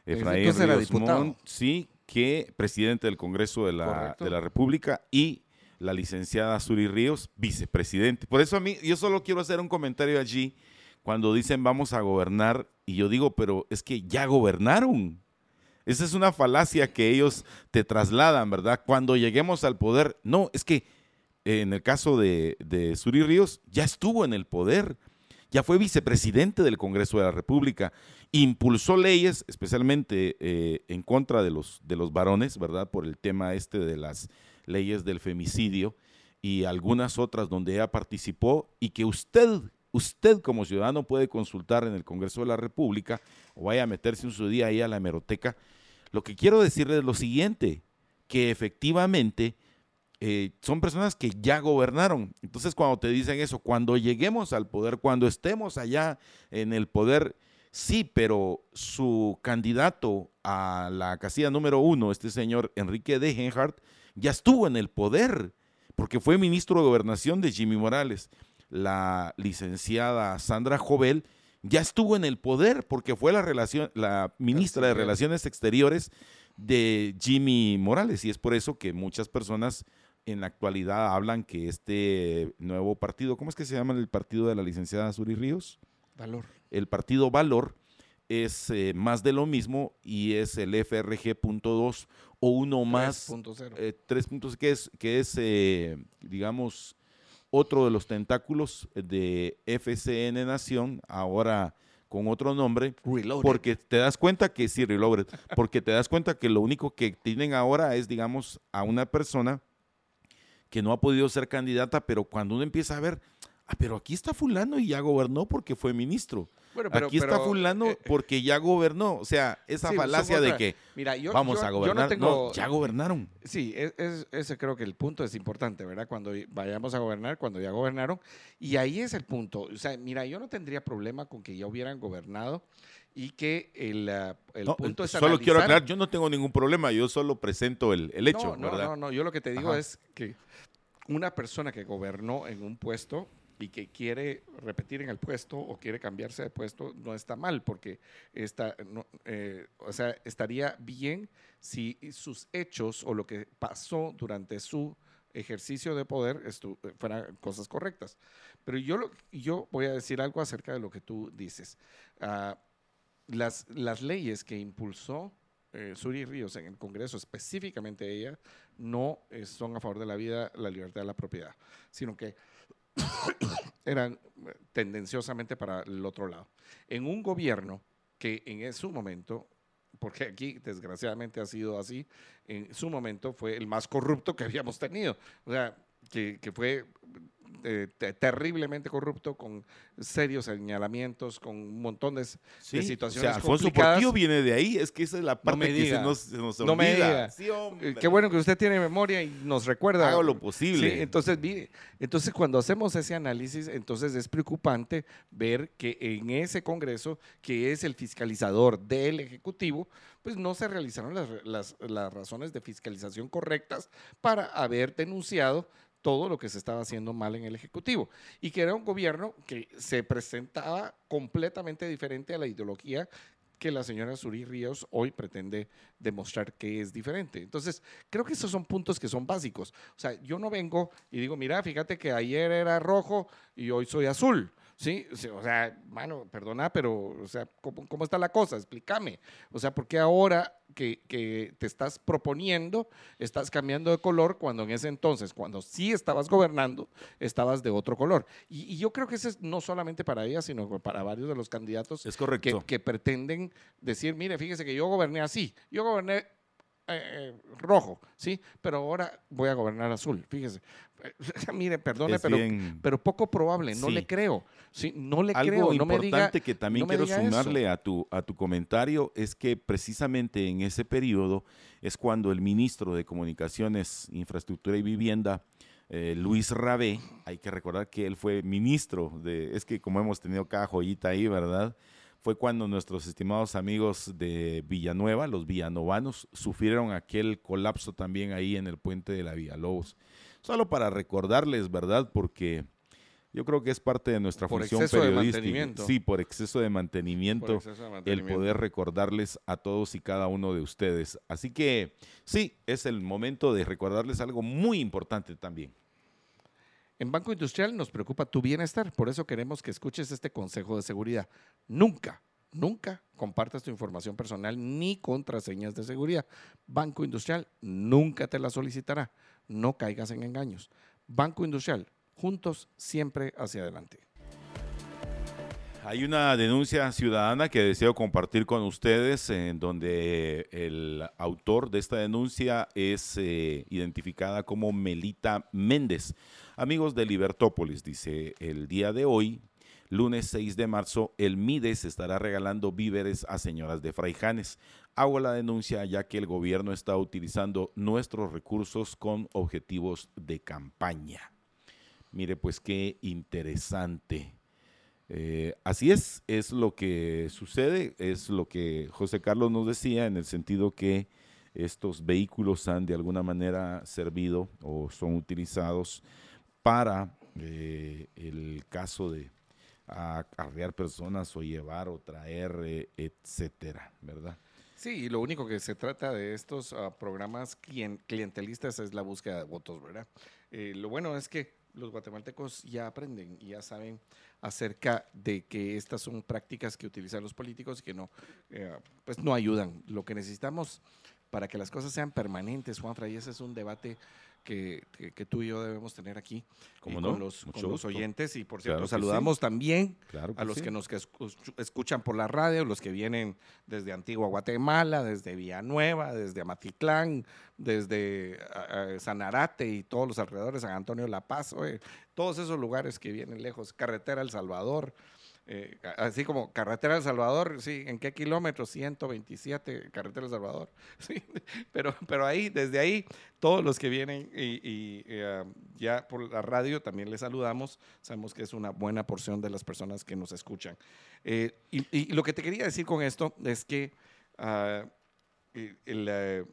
Efraín Ríos Montt, sí, que presidente del Congreso de la, de la República y la licenciada Suri Ríos, vicepresidente. Por eso a mí, yo solo quiero hacer un comentario allí cuando dicen vamos a gobernar y yo digo, pero es que ya gobernaron. Esa es una falacia que ellos te trasladan, ¿verdad? Cuando lleguemos al poder, no, es que en el caso de, de Suri Ríos ya estuvo en el poder, ya fue vicepresidente del Congreso de la República, impulsó leyes, especialmente eh, en contra de los, de los varones, ¿verdad? Por el tema este de las leyes del femicidio y algunas otras donde ella participó y que usted, usted como ciudadano puede consultar en el Congreso de la República o vaya a meterse un su día ahí a la hemeroteca. Lo que quiero decirle es lo siguiente, que efectivamente eh, son personas que ya gobernaron. Entonces cuando te dicen eso, cuando lleguemos al poder, cuando estemos allá en el poder, sí, pero su candidato a la casilla número uno, este señor Enrique de Genhardt, ya estuvo en el poder, porque fue ministro de gobernación de Jimmy Morales. La licenciada Sandra Jovel ya estuvo en el poder porque fue la ministra de Relaciones Exteriores de Jimmy Morales y es por eso que muchas personas en la actualidad hablan que este nuevo partido, ¿cómo es que se llama el partido de la licenciada Suri Ríos? Valor. El partido Valor es eh, más de lo mismo y es el FRG.2 o uno más 3.0, eh, que es, que es eh, digamos, otro de los tentáculos de FCN Nación, ahora con otro nombre, porque te das cuenta que sí, Reloaded, porque te das cuenta que lo único que tienen ahora es, digamos, a una persona que no ha podido ser candidata, pero cuando uno empieza a ver, ah, pero aquí está fulano y ya gobernó porque fue ministro. Aquí está fulano eh, porque ya gobernó. O sea, esa falacia de que vamos a gobernar. no, ya gobernaron. Sí, ese creo que el punto es importante, ¿verdad? Cuando vayamos a gobernar, cuando ya gobernaron. Y ahí es el punto. O sea, mira, yo no tendría problema con que ya hubieran gobernado y que el, ah, el punto es Solo quiero aclarar, yo no tengo ningún problema, yo solo presento el, el hecho, no, ¿verdad? No, no, yo lo que te digo es que una persona que gobernó en un puesto y que quiere repetir en el puesto o quiere cambiarse de puesto, no está mal, porque está, eh, o sea, estaría bien si sus hechos o lo que pasó durante su ejercicio de poder fueran cosas correctas. Pero yo, yo voy a decir algo acerca de lo que tú dices. Ah, las, las leyes que impulsó eh, Suri Ríos en el Congreso, específicamente ella, no eh, son a favor de la vida, la libertad la propiedad, sino que eran eh, tendenciosamente para el otro lado. En un gobierno que en su momento, porque aquí desgraciadamente ha sido así, en su momento fue el más corrupto que habíamos tenido. O sea, que, que fue eh, terriblemente corrupto, con serios señalamientos, con un montón de, situaciones o sea, Alfonso complicadas. viene de ahí, es que esa es la parte que se nos, se no Me diga. Eh, qué bueno que usted tiene memoria y nos recuerda. Hago lo posible. Sí, entonces, entonces, cuando hacemos ese análisis, entonces es preocupante ver que en ese Congreso, que es el fiscalizador del Ejecutivo, pues no se realizaron las, las, las razones de fiscalización correctas para haber denunciado todo lo que se estaba haciendo mal en el Ejecutivo y que era un gobierno que se presentaba completamente diferente a la ideología que la señora Suri Ríos hoy pretende demostrar que es diferente. Entonces, creo que esos son puntos que son básicos. O sea, yo no vengo y digo, mira, fíjate que ayer era rojo y hoy soy azul. Sí, o sea, mano, perdona, pero, o sea, ¿cómo, está la cosa? Explícame. O sea, ¿por qué ahora que, que, te estás proponiendo, estás cambiando de color cuando en ese entonces, cuando sí estabas gobernando, estabas de otro color? Y, yo creo que eso es no solamente para ella, sino para varios de los candidatos es correcto. Que, que pretenden decir, mire, fíjese que yo goberné así, yo goberné eh, rojo, ¿sí? Pero ahora voy a gobernar azul, fíjese. Mire, perdone, pero, pero poco probable, no le creo. Sí, no le Algo creo. No importante que también quiero sumarle a tu, a tu comentario es que precisamente en ese periodo es cuando el ministro de Comunicaciones, Infraestructura y Vivienda, eh, Luis Rabé, hay que recordar que él fue ministro de, es que como hemos tenido cada joyita ahí, ¿verdad? Fue cuando nuestros estimados amigos de Villanueva, los villanovanos, sufrieron aquel colapso también ahí en el puente de la Villalobos. Solo para recordarles, ¿verdad? Porque yo creo que es parte de nuestra Por función periodística. Sí, por exceso de mantenimiento, Por exceso de el mantenimiento. poder recordarles a todos y cada uno de ustedes. Así que sí, es el momento de recordarles algo muy importante también. En Banco Industrial nos preocupa tu bienestar, por eso queremos que escuches este consejo de seguridad. Nunca, nunca compartas tu información personal ni contraseñas de seguridad. Banco Industrial nunca te la solicitará. No caigas en engaños. Banco Industrial, juntos siempre hacia adelante. Hay una denuncia ciudadana que deseo compartir con ustedes, en donde el autor de esta denuncia es eh, identificada como Melita Méndez. Amigos de Libertópolis, dice, el día de hoy, lunes 6 de marzo, el Mides estará regalando víveres a señoras de Fraijanes. Hago la denuncia ya que el gobierno está utilizando nuestros recursos con objetivos de campaña. Mire, pues qué interesante. Eh, así es, es lo que sucede, es lo que José Carlos nos decía en el sentido que estos vehículos han de alguna manera servido o son utilizados para eh, el caso de acarrear personas o llevar o traer, eh, etcétera, ¿verdad? Sí, y lo único que se trata de estos ah, programas clien- clientelistas es la búsqueda de votos, ¿verdad? Eh, lo bueno es que los guatemaltecos ya aprenden y ya saben acerca de que estas son prácticas que utilizan los políticos y que no, eh, pues no ayudan. Lo que necesitamos para que las cosas sean permanentes, Juanfra, y ese es un debate que, que- que tú y yo debemos tener aquí con, los, con oyentes. Y por Claro cierto, sí. saludamos también Claro a los sí. que nos escuchan por la radio, los que vienen desde Antigua Guatemala, desde Villanueva, desde Amatitlán, desde ah, Sanarate y todos los alrededores, San Antonio la Paz, oye, todos esos lugares que vienen lejos, carretera El Salvador. Eh, así como carretera El Salvador, sí, ¿en qué kilómetros? 127, carretera El Salvador, sí, pero, pero ahí, desde ahí, todos los que vienen y, eh, ya por la radio también les saludamos, sabemos que es una buena porción de las personas que nos escuchan. Eh, y, lo que te quería decir con esto es que ah, el-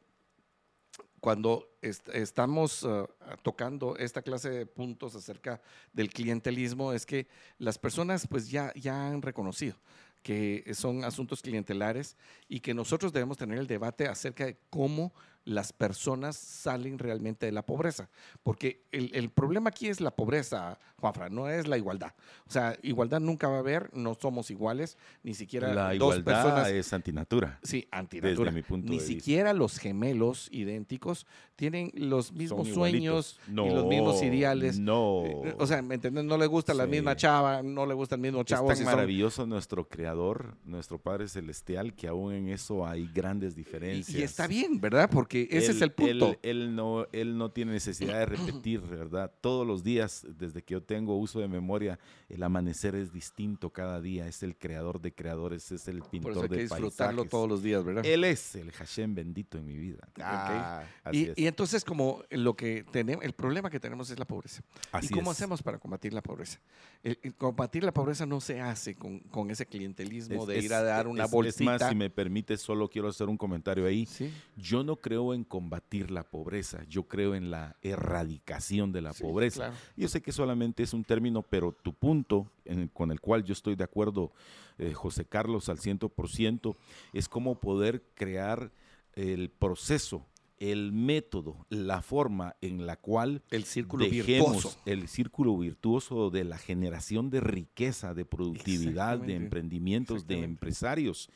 cuando est- estamos ah, tocando esta clase de puntos acerca del clientelismo es que las personas pues ya, ya han reconocido que son asuntos clientelares y que nosotros debemos tener el debate acerca de cómo las personas salen realmente de la pobreza. Porque el, el problema aquí es la pobreza, Juanfra, no es la igualdad. O sea, igualdad nunca va a haber, no somos iguales, ni siquiera La dos igualdad personas. es antinatura. Sí, antinatura. mi punto Ni de vista. siquiera los gemelos idénticos tienen los mismos Son sueños igualitos. y los mismos No, ideales. No. Eh, O sea, ¿me entiendes? No le gusta la Sí. misma chava, no le gusta el mismo chavo. es tan son- maravilloso nuestro creador, nuestro Padre Celestial, que aún en eso hay grandes y, diferencias. y está bien, ¿verdad? Porque ese es el punto. Él, él no, él no tiene necesidad de repetir, ¿verdad? Todos los días, desde que yo tengo uso de memoria, el amanecer es distinto cada día. Es el creador de creadores, es el Por pintor eso hay que de disfrutarlo paisajes. todos los días, ¿verdad? Él es el Hashem bendito en mi vida. Ah, así y, es. y entonces como lo que tenemos, el problema que tenemos es la pobreza. Así ¿Y cómo es. hacemos para combatir la pobreza? El- el combatir la pobreza no se hace con, con ese clientelismo Es- de ir a dar una bolsita. Es más, si me permite, solo quiero hacer un comentario ahí. Sí, Yo no creo en combatir la pobreza, yo creo en la erradicación de la sí, pobreza. claro. Yo sé que solamente es un término, pero tu punto en- con el cual yo estoy de acuerdo, eh, José Carlos, al 100%, es cómo poder crear el proceso, el método, la forma en la cual El círculo dejemos virtuoso. el círculo virtuoso de la generación de riqueza, de productividad, de emprendimientos, de empresarios.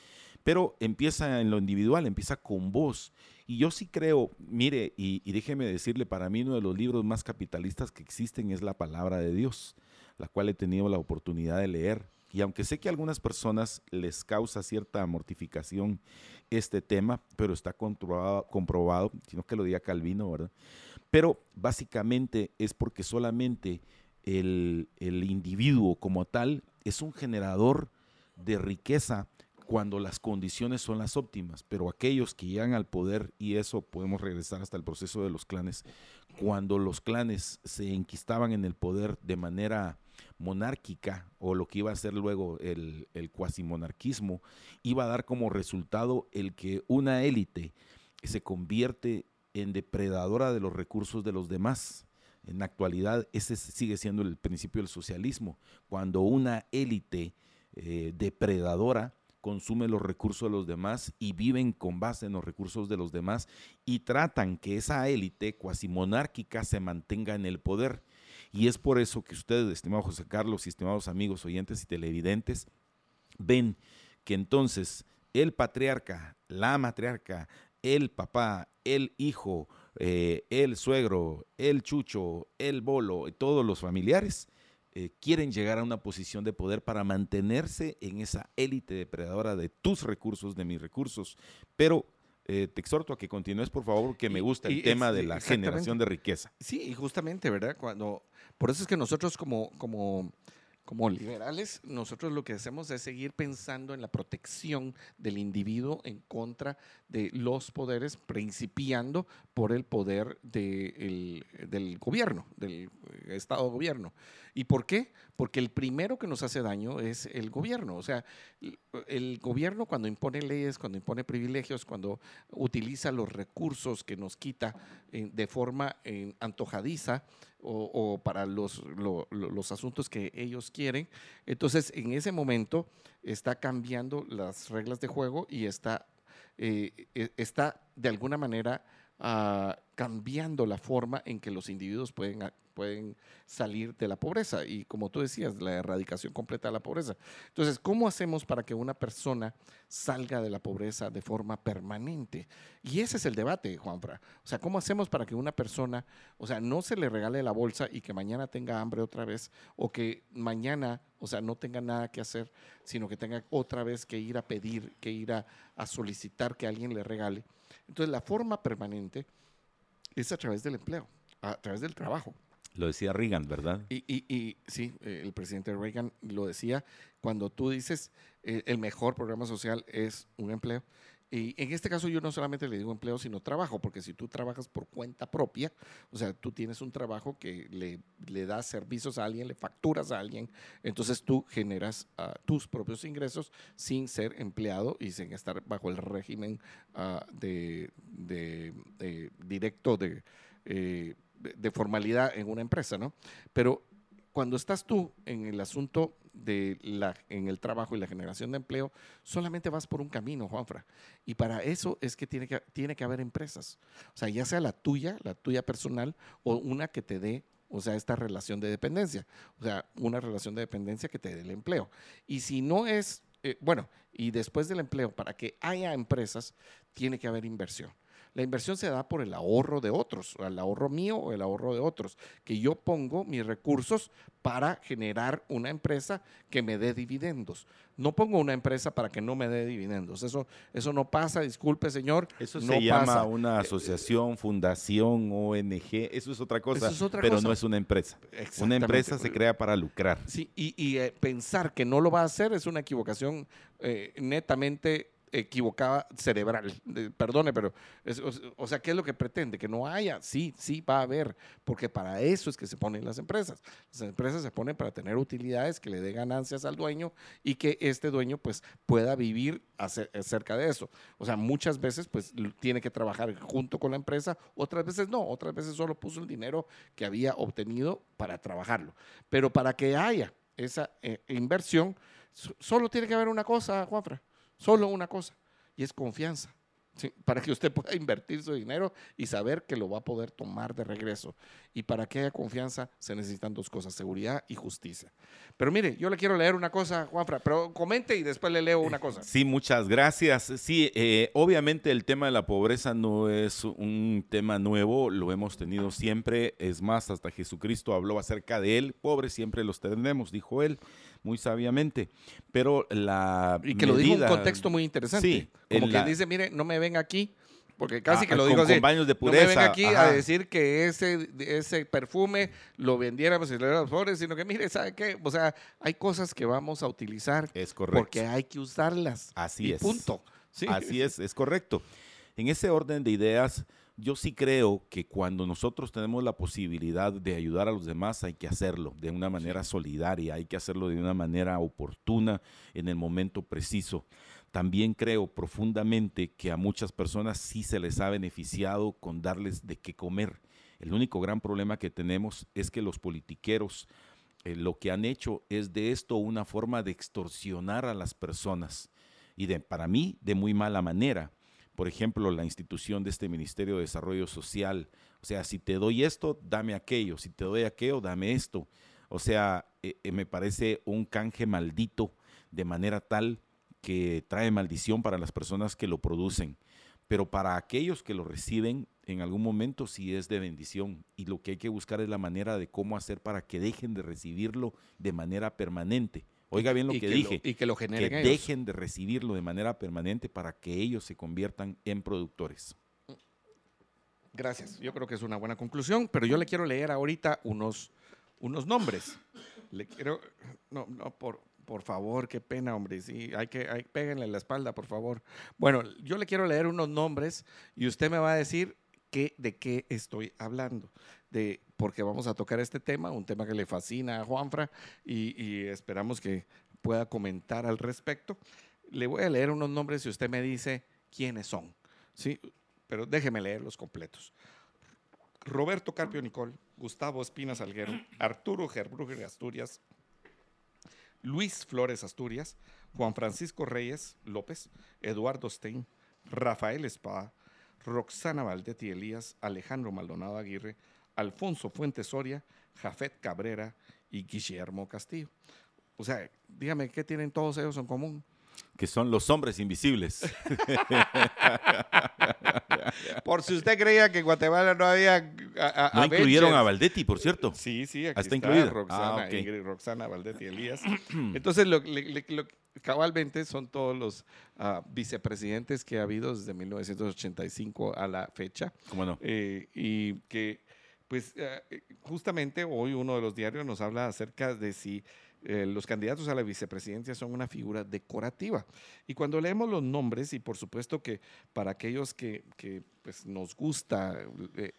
Pero empieza en lo individual, empieza con vos. Y yo sí creo, mire, y, déjeme decirle, para mí uno de los libros más capitalistas que existen es la palabra de Dios, la cual he tenido la oportunidad de leer. Y aunque sé que a algunas personas les causa cierta mortificación este tema, pero está comprobado, comprobado sino que lo diga Calvino, ¿verdad? Pero básicamente es porque solamente el individuo como tal es un generador de riqueza cuando las condiciones son las óptimas, pero aquellos que llegan al poder, y eso podemos regresar hasta el proceso de los clanes, cuando los clanes se enquistaban en el poder de manera monárquica o lo que iba a ser luego el, cuasimonarquismo, iba a dar como resultado el que una élite se convierte en depredadora de los recursos de los demás. En la actualidad, ese sigue siendo el principio del socialismo. Cuando una élite eh, depredadora consume los recursos de los demás y viven con base en los recursos de los demás y tratan que esa élite cuasi monárquica se mantenga en el poder. Y es por eso que ustedes, estimado José Carlos y estimados amigos oyentes y televidentes, ven que entonces el patriarca, la matriarca, el papá, el hijo, eh, el suegro, el chucho, el bolo, todos los familiares eh, quieren llegar a una posición de poder para mantenerse en esa élite depredadora de tus recursos, de mis recursos. Pero eh, te exhorto a que continúes, por favor, que me gusta el tema de la generación de riqueza. Sí, y justamente, ¿verdad? Cuando, por eso es que nosotros como, como como liberales, nosotros lo que hacemos es seguir pensando en la protección del individuo en contra de los poderes, principiando por el poder del gobierno, del Estado de gobierno. ¿Y por qué? Porque el primero que nos hace daño es el gobierno. O sea, el gobierno cuando impone leyes, cuando impone privilegios, cuando utiliza los recursos que nos quita eh, de forma eh, antojadiza, o, para los, los asuntos que ellos quieren. Entonces, en ese momento está cambiando las reglas de juego y está, eh, e, está de alguna manera ah, cambiando la forma en que los individuos pueden pueden salir de la pobreza y como tú decías, la erradicación completa de la pobreza. Entonces, ¿cómo hacemos para que una persona salga de la pobreza de forma permanente? Y ese es el debate, Juanfra. O sea, ¿cómo hacemos para que una persona, o sea, no se le regale la bolsa y que mañana tenga hambre otra vez o que mañana, o sea, no tenga nada que hacer, sino que tenga otra vez que ir a pedir, que ir a, a solicitar que alguien le regale? Entonces, la forma permanente es a través del empleo, a través del trabajo. Lo decía Reagan, ¿verdad? Y, y, sí, eh, el presidente Reagan lo decía, cuando tú dices eh, el mejor programa social es un empleo. Y en este caso yo no solamente le digo empleo, sino trabajo, porque si tú trabajas por cuenta propia, o sea, tú tienes un trabajo que le, le das servicios a alguien, le facturas a alguien, entonces tú generas ah, tus propios ingresos sin ser empleado y sin estar bajo el régimen ah, de, de, directo de... Eh, de formalidad en una empresa, ¿no? Pero cuando estás tú en el asunto de la, en el trabajo y la generación de empleo, solamente vas por un camino, Juanfra. Y para eso es que tiene que, tiene que haber empresas. O sea, ya sea la tuya, la tuya personal, o una que te dé, o sea, esta relación de dependencia. O sea, una relación de dependencia que te dé el empleo. Y si no es, eh, bueno, y después del empleo, para que haya empresas, tiene que haber inversión. La inversión se da por el ahorro de otros, el ahorro mío o el ahorro de otros, que yo pongo mis recursos para generar una empresa que me dé dividendos. No pongo una empresa para que no me dé dividendos. Eso, eso no pasa, disculpe señor. Eso se llama una eh, asociación, fundación, ONG, eso es otra cosa, pero no es una empresa. Una empresa se crea para lucrar. Sí, y, eh, pensar que no lo va a hacer es una equivocación eh, netamente equivocada cerebral. perdone, pero, o, sea, ¿qué es lo que pretende? Que no haya. Sí, sí, va a haber, porque para eso es que se ponen las empresas. Las empresas se ponen para tener utilidades que le dé ganancias al dueño y que este dueño pues pueda vivir acerca de eso. O sea, muchas veces pues tiene que trabajar junto con la empresa, otras veces no, otras veces solo puso el dinero que había obtenido para trabajarlo. Pero para que haya esa eh, inversión, solo tiene que haber una cosa, Juanfra Solo una cosa, y es confianza. para que usted pueda invertir su dinero y saber que lo va a poder tomar de regreso. Y para que haya confianza se necesitan dos cosas, seguridad y justicia. Pero mire, yo le quiero leer una cosa, Juanfra, pero comente y después le leo una cosa. Sí, muchas gracias. Sí, eh, obviamente el tema de la pobreza no es un tema nuevo, lo hemos tenido siempre. Es más, hasta Jesucristo habló acerca de él. Pobres siempre los tenemos, dijo él muy sabiamente. Pero la. Y que lo dijo en un contexto muy interesante. Sí, como que dice, mire, no me ven aquí. Porque casi que lo digo así. baños de pureza. No me ven aquí a decir que ese, ese perfume lo vendiéramos en los flores, sino que mire, ¿sabe qué? O sea, hay cosas que vamos a utilizar. Es correcto. Porque hay que usarlas. Así es. Punto. ¿Sí? Así es, es correcto. En ese orden de ideas, yo sí creo que cuando nosotros tenemos la posibilidad de ayudar a los demás hay que hacerlo de una manera solidaria, hay que hacerlo de una manera oportuna en el momento preciso. también creo profundamente que a muchas personas sí se les ha beneficiado con darles de qué comer. El único gran problema que tenemos es que los politiqueros eh, lo que han hecho es de esto una forma de extorsionar a las personas y de, para mí de muy mala manera. Por ejemplo, la institución de este Ministerio de Desarrollo Social. O sea, si te doy esto, dame aquello. Si te doy aquello, dame esto. O sea, eh, eh, me parece un canje maldito de manera tal que trae maldición para las personas que lo producen, pero para aquellos que lo reciben en algún momento sí es de bendición y lo que hay que buscar es la manera de cómo hacer para que dejen de recibirlo de manera permanente. Oiga bien lo que, dije. y que lo generen. Que dejen de recibirlo de manera permanente para que ellos se conviertan en productores. Gracias. Yo creo que es una buena conclusión, pero yo le quiero leer ahorita unos, unos nombres. Le quiero, no, no, por, por favor, qué pena, hombre. Sí, hay que, hay, péguenle la espalda, por favor. Bueno, yo le quiero leer unos nombres y usted me va a decir de qué estoy hablando. De, porque vamos a tocar este tema, un tema que le fascina a Juanfra y, esperamos que pueda comentar al respecto. Le voy a leer unos nombres y usted me dice quiénes son. Sí, pero déjeme leer los completos. Roberto Carpio Nicol, Gustavo Espina Salguero, Arturo Gerbruger Asturias, Luis Flores Asturias, Juan Francisco Reyes López, Eduardo Stein, Rafael Espada, Roxana Valdetti Elías, Alejandro Maldonado Aguirre, Alfonso Fuentes Soria, Jafet Cabrera y Guillermo Castillo. O sea, dígame, ¿qué tienen todos ellos en común? que son los hombres invisibles. por si usted creía que en Guatemala no había... no incluyeron a Valdetti, por cierto. Sí, sí, aquí está, incluido. Roxana, ah, Roxana Valdetti Elías. Entonces, lo, cabalmente son todos los uh, vicepresidentes que ha habido desde 1985 a la fecha. ¿Cómo no? Eh, y que, pues, uh, justamente hoy uno de los diarios nos habla acerca de si eh, los candidatos a la vicepresidencia son una figura decorativa. Y cuando leemos los nombres, y por supuesto que para aquellos que, que pues, nos gusta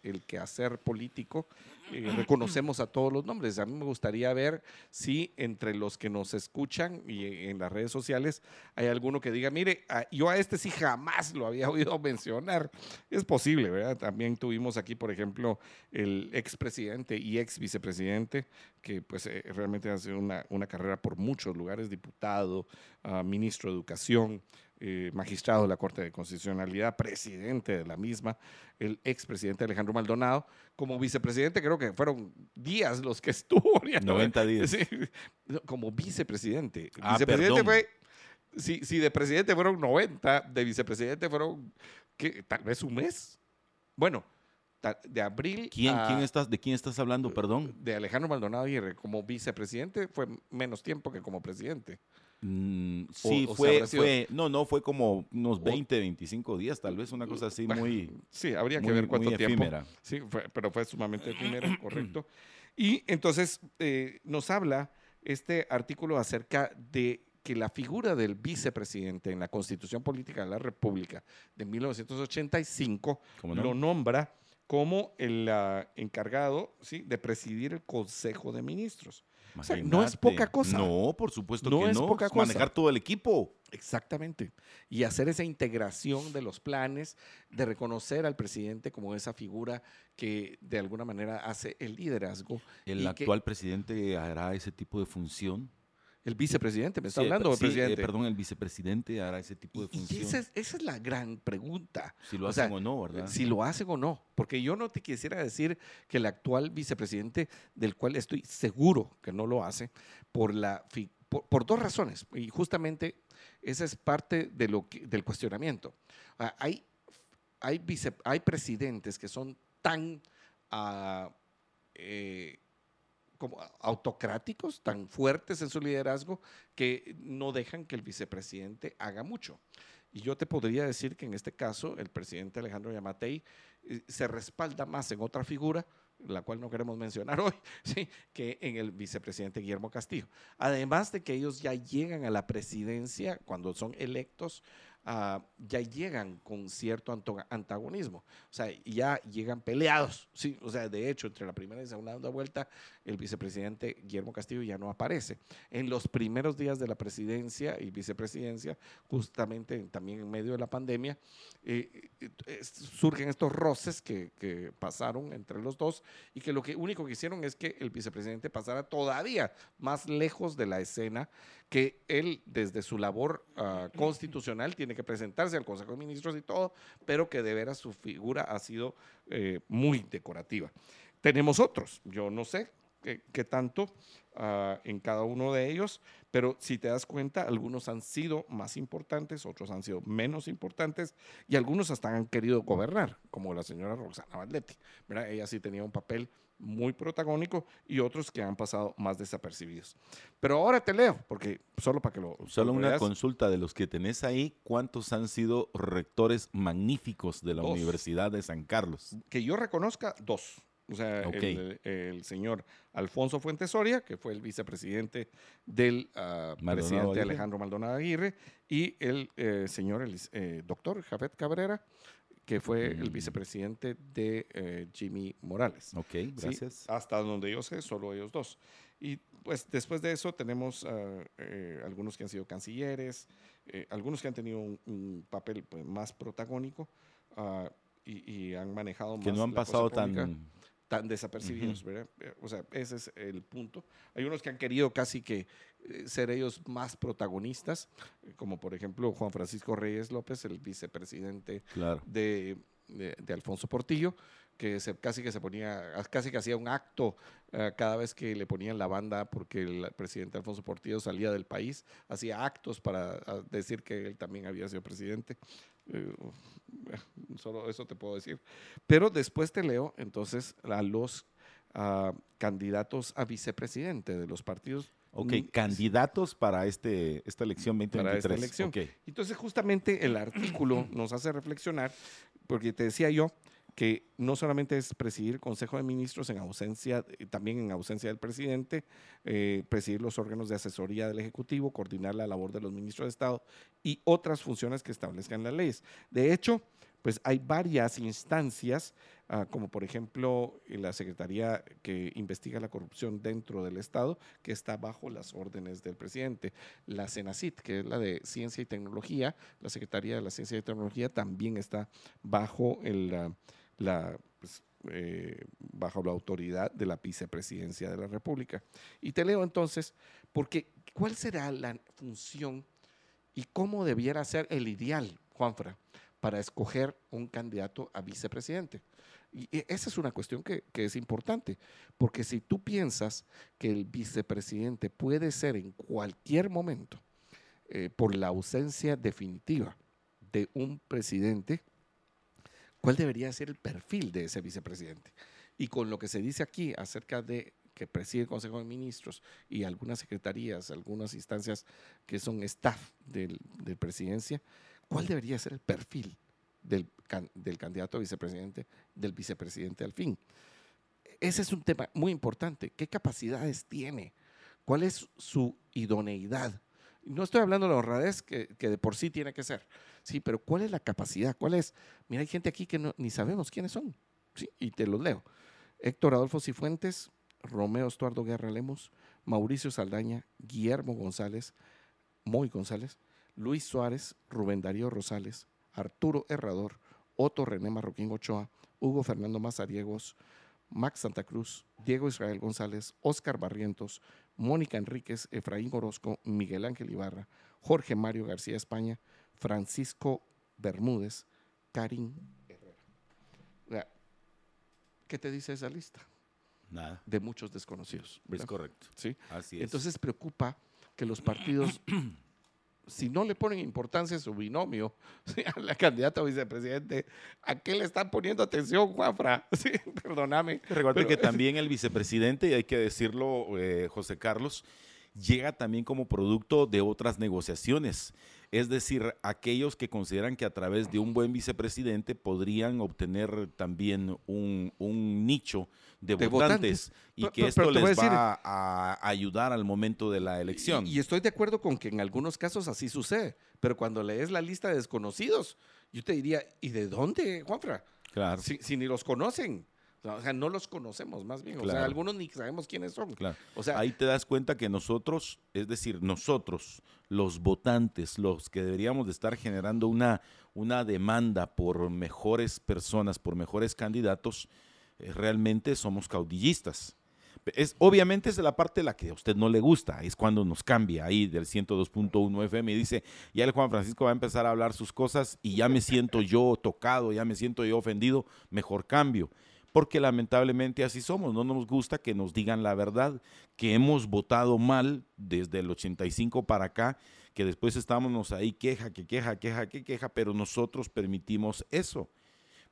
el, quehacer político, eh, reconocemos a todos los nombres. A mí me gustaría ver si entre los que nos escuchan y en las redes sociales hay alguno que diga, mire, yo a este sí jamás lo había oído mencionar. Es posible, ¿verdad? También tuvimos aquí, por ejemplo, el expresidente y ex vicepresidente, que pues eh, realmente hace una, una carrera por muchos lugares, diputado, ah, ministro de Educación, eh, magistrado de la Corte de Constitucionalidad, presidente de la misma, el expresidente Alejandro Maldonado. Como vicepresidente, creo que fueron días los que estuvo. 90 días. como vicepresidente. Ah, vicepresidente fue, si, si, de presidente fueron 90, de vicepresidente fueron ¿qué? tal vez un mes. Bueno, de abril. ¿Quién, quién estás, ¿De quién estás hablando, perdón? De Alejandro Maldonado y Como vicepresidente fue menos tiempo que como presidente. Mm, sí, fue, fue, no, no, fue como unos 20, 25 días, tal vez una cosa así muy... Sí, habría que ver cuánto tiempo. Sí, pero fue sumamente efímera, correcto. Y entonces eh, nos habla este artículo acerca de que la figura del vicepresidente en la Constitución Política de la República de 1985 lo nombra como el ah, encargado ¿sí? de presidir el Consejo de Ministros no es poca cosa. No, por supuesto no que es no. Poca cosa. Manejar todo el equipo. Exactamente. Y hacer esa integración de los planes, de reconocer al presidente como esa figura que de alguna manera hace el liderazgo. ¿El actual presidente hará ese tipo de función? El vicepresidente, me está hablando, presidente. Eh, perdón, el vicepresidente hará ese tipo de función. Esa es, esa es, la gran pregunta. Si lo hacen o no, ¿verdad? Si lo hacen o no. Porque yo no te quisiera decir que el actual vicepresidente, del cual estoy seguro que no lo hace, por, la, por, dos razones. Y justamente esa es parte de lo del cuestionamiento. Ah, hay, hay, vice, hay presidentes que son tan... Uh, eh, como autocráticos, tan fuertes en su liderazgo, que no dejan que el vicepresidente haga mucho. Y yo te podría decir que en este caso el presidente Alejandro Yamatei eh, se respalda más en otra figura, la cual no queremos mencionar hoy, ¿sí? que en el vicepresidente Guillermo Castillo. Además de que ellos ya llegan a la presidencia cuando son electos ah, ya llegan con cierto antagonismo. O sea, ya llegan peleados. Sí, o sea, de hecho, entre la primera y segunda vuelta, el vicepresidente Guillermo Castillo ya no aparece. En los primeros días de la presidencia y vicepresidencia, justamente también en medio de la pandemia, eh, eh, surgen estos roces que, que, pasaron entre los dos y que lo que único que hicieron es que el vicepresidente pasara todavía más lejos de la escena que él desde su labor ah, constitucional tiene que presentarse al Consejo de Ministros y todo, pero que de veras su figura ha sido eh, muy decorativa. Tenemos otros, yo no sé qué, tanto ah, en cada uno de ellos, pero si te das cuenta, algunos han sido más importantes, otros han sido menos importantes y algunos hasta han querido gobernar, como la señora Roxana Valdetti. Ella sí tenía un papel muy protagónico y otros que han pasado más desapercibidos. Pero ahora te leo, porque solo para que lo... Solo una consulta de los que tenés ahí, ¿cuántos han sido rectores magníficos de la Universidad de San Carlos? Que yo reconozca, dos. O sea, el, señor Alfonso Fuentes Soria, que fue el vicepresidente del ah, presidente Alejandro Maldonado Aguirre, y el eh, señor el, eh, doctor Jafet Cabrera, que fue el mm. vicepresidente de eh, Jimmy Morales. Ok, gracias. Hasta donde yo sé, solo ellos dos. Y pues después de eso tenemos eh, algunos que han sido cancilleres, eh, algunos que han tenido un, papel pues, más protagónico ah, y, han manejado que no han pasado tan tan desapercibidos, ¿verdad? O sea, ese es el punto. Hay unos que han querido casi que eh, ser ellos más protagonistas, como por ejemplo Juan Francisco Reyes López, el vicepresidente de, de, Alfonso Portillo, que se, casi que se ponía, casi que hacía un acto eh, cada vez que le ponían la banda porque el presidente Alfonso Portillo salía del país, hacía actos para decir que él también había sido presidente. Eh, solo eso te puedo decir. Pero después te leo entonces a los ah, candidatos a vicepresidente de los partidos. Ok, candidatos para este, esta elección 2023. Para esta elección. Okay. Entonces justamente el artículo nos hace reflexionar, porque te decía yo, que no solamente es presidir el Consejo de Ministros en ausencia, también en ausencia del presidente, eh, presidir los órganos de asesoría del Ejecutivo, coordinar la labor de los ministros de Estado y otras funciones que establezcan las leyes. De hecho, pues hay varias instancias, ah, como por ejemplo la Secretaría que investiga la corrupción dentro del Estado, que está bajo las órdenes del presidente. La CENACIT, que es la de Ciencia y Tecnología, la Secretaría de la Ciencia y Tecnología también está bajo el... Ah, pues, eh, bajo la autoridad de la vicepresidencia de la República. Y te leo entonces, porque ¿cuál será la función y cómo debiera ser el ideal, Juanfra, para escoger un candidato a vicepresidente? Y esa es una cuestión que, es importante, porque si tú piensas que el vicepresidente puede ser en cualquier momento, eh, por la ausencia definitiva de un presidente, cuál debería ser el perfil de ese vicepresidente. Y con lo que se dice aquí acerca de que preside el Consejo de Ministros y algunas secretarías, algunas instancias que son staff de del presidencia, ¿cuál debería ser el perfil del, del candidato a vicepresidente, del vicepresidente al fin? Ese es un tema muy importante. ¿Qué capacidades tiene? ¿Cuál es su idoneidad? No estoy hablando de la honradez que, de por sí tiene que ser, Sí, pero ¿cuál es la capacidad? ¿Cuál es? Mira, hay gente aquí que no, ni sabemos quiénes son. Y te los leo. Héctor Adolfo Cifuentes, Romeo Estuardo Guerra Lemos, Mauricio Saldaña, Guillermo González, Moy González, Luis Suárez, Rubén Darío Rosales, Arturo Herrador, Otto René Marroquín Ochoa, Hugo Fernando Mazariegos, Max Santa Cruz, Diego Israel González, Óscar Barrientos, Mónica Enríquez, Efraín Orozco, Miguel Ángel Ibarra, Jorge Mario García España, Francisco Bermúdez, Karim Herrera. ¿Qué te dice esa lista? Nada. De muchos desconocidos. Es correcto. ¿Sí? Así es. Entonces preocupa que los partidos, si no le ponen importancia a su binomio, a la candidata a vicepresidente, ¿a qué le están poniendo atención, Juanfra? Sí, perdóname. Recuerda que también el vicepresidente, y hay que decirlo, eh, José Carlos, llega también como producto de otras negociaciones. Es decir, aquellos que consideran que a través de un buen vicepresidente podrían obtener también un, nicho de, votantes, y que esto les va a, ayudar al momento de la elección. Y, estoy de acuerdo con que en algunos casos así sucede, pero cuando lees la lista de desconocidos, yo te diría, ¿y de dónde, Juanfra? Claro. si ni los conocen. O sea, no los conocemos más bien. O sea, algunos ni sabemos quiénes son. O sea, Ahí te das cuenta que nosotros, es decir, nosotros, los votantes, los que deberíamos de estar generando una, una demanda por mejores personas, por mejores candidatos, eh, realmente somos caudillistas. Es, obviamente es la parte de la que a usted no le gusta, es cuando nos cambia ahí del 102.1 FM y dice, ya el Juan Francisco va a empezar a hablar sus cosas y ya me siento yo tocado, ya me siento yo ofendido, mejor cambio porque lamentablemente así somos, no nos gusta que nos digan la verdad, que hemos votado mal desde el 85 para acá, que después estábamos ahí queja, que queja, queja, que queja, pero nosotros permitimos eso.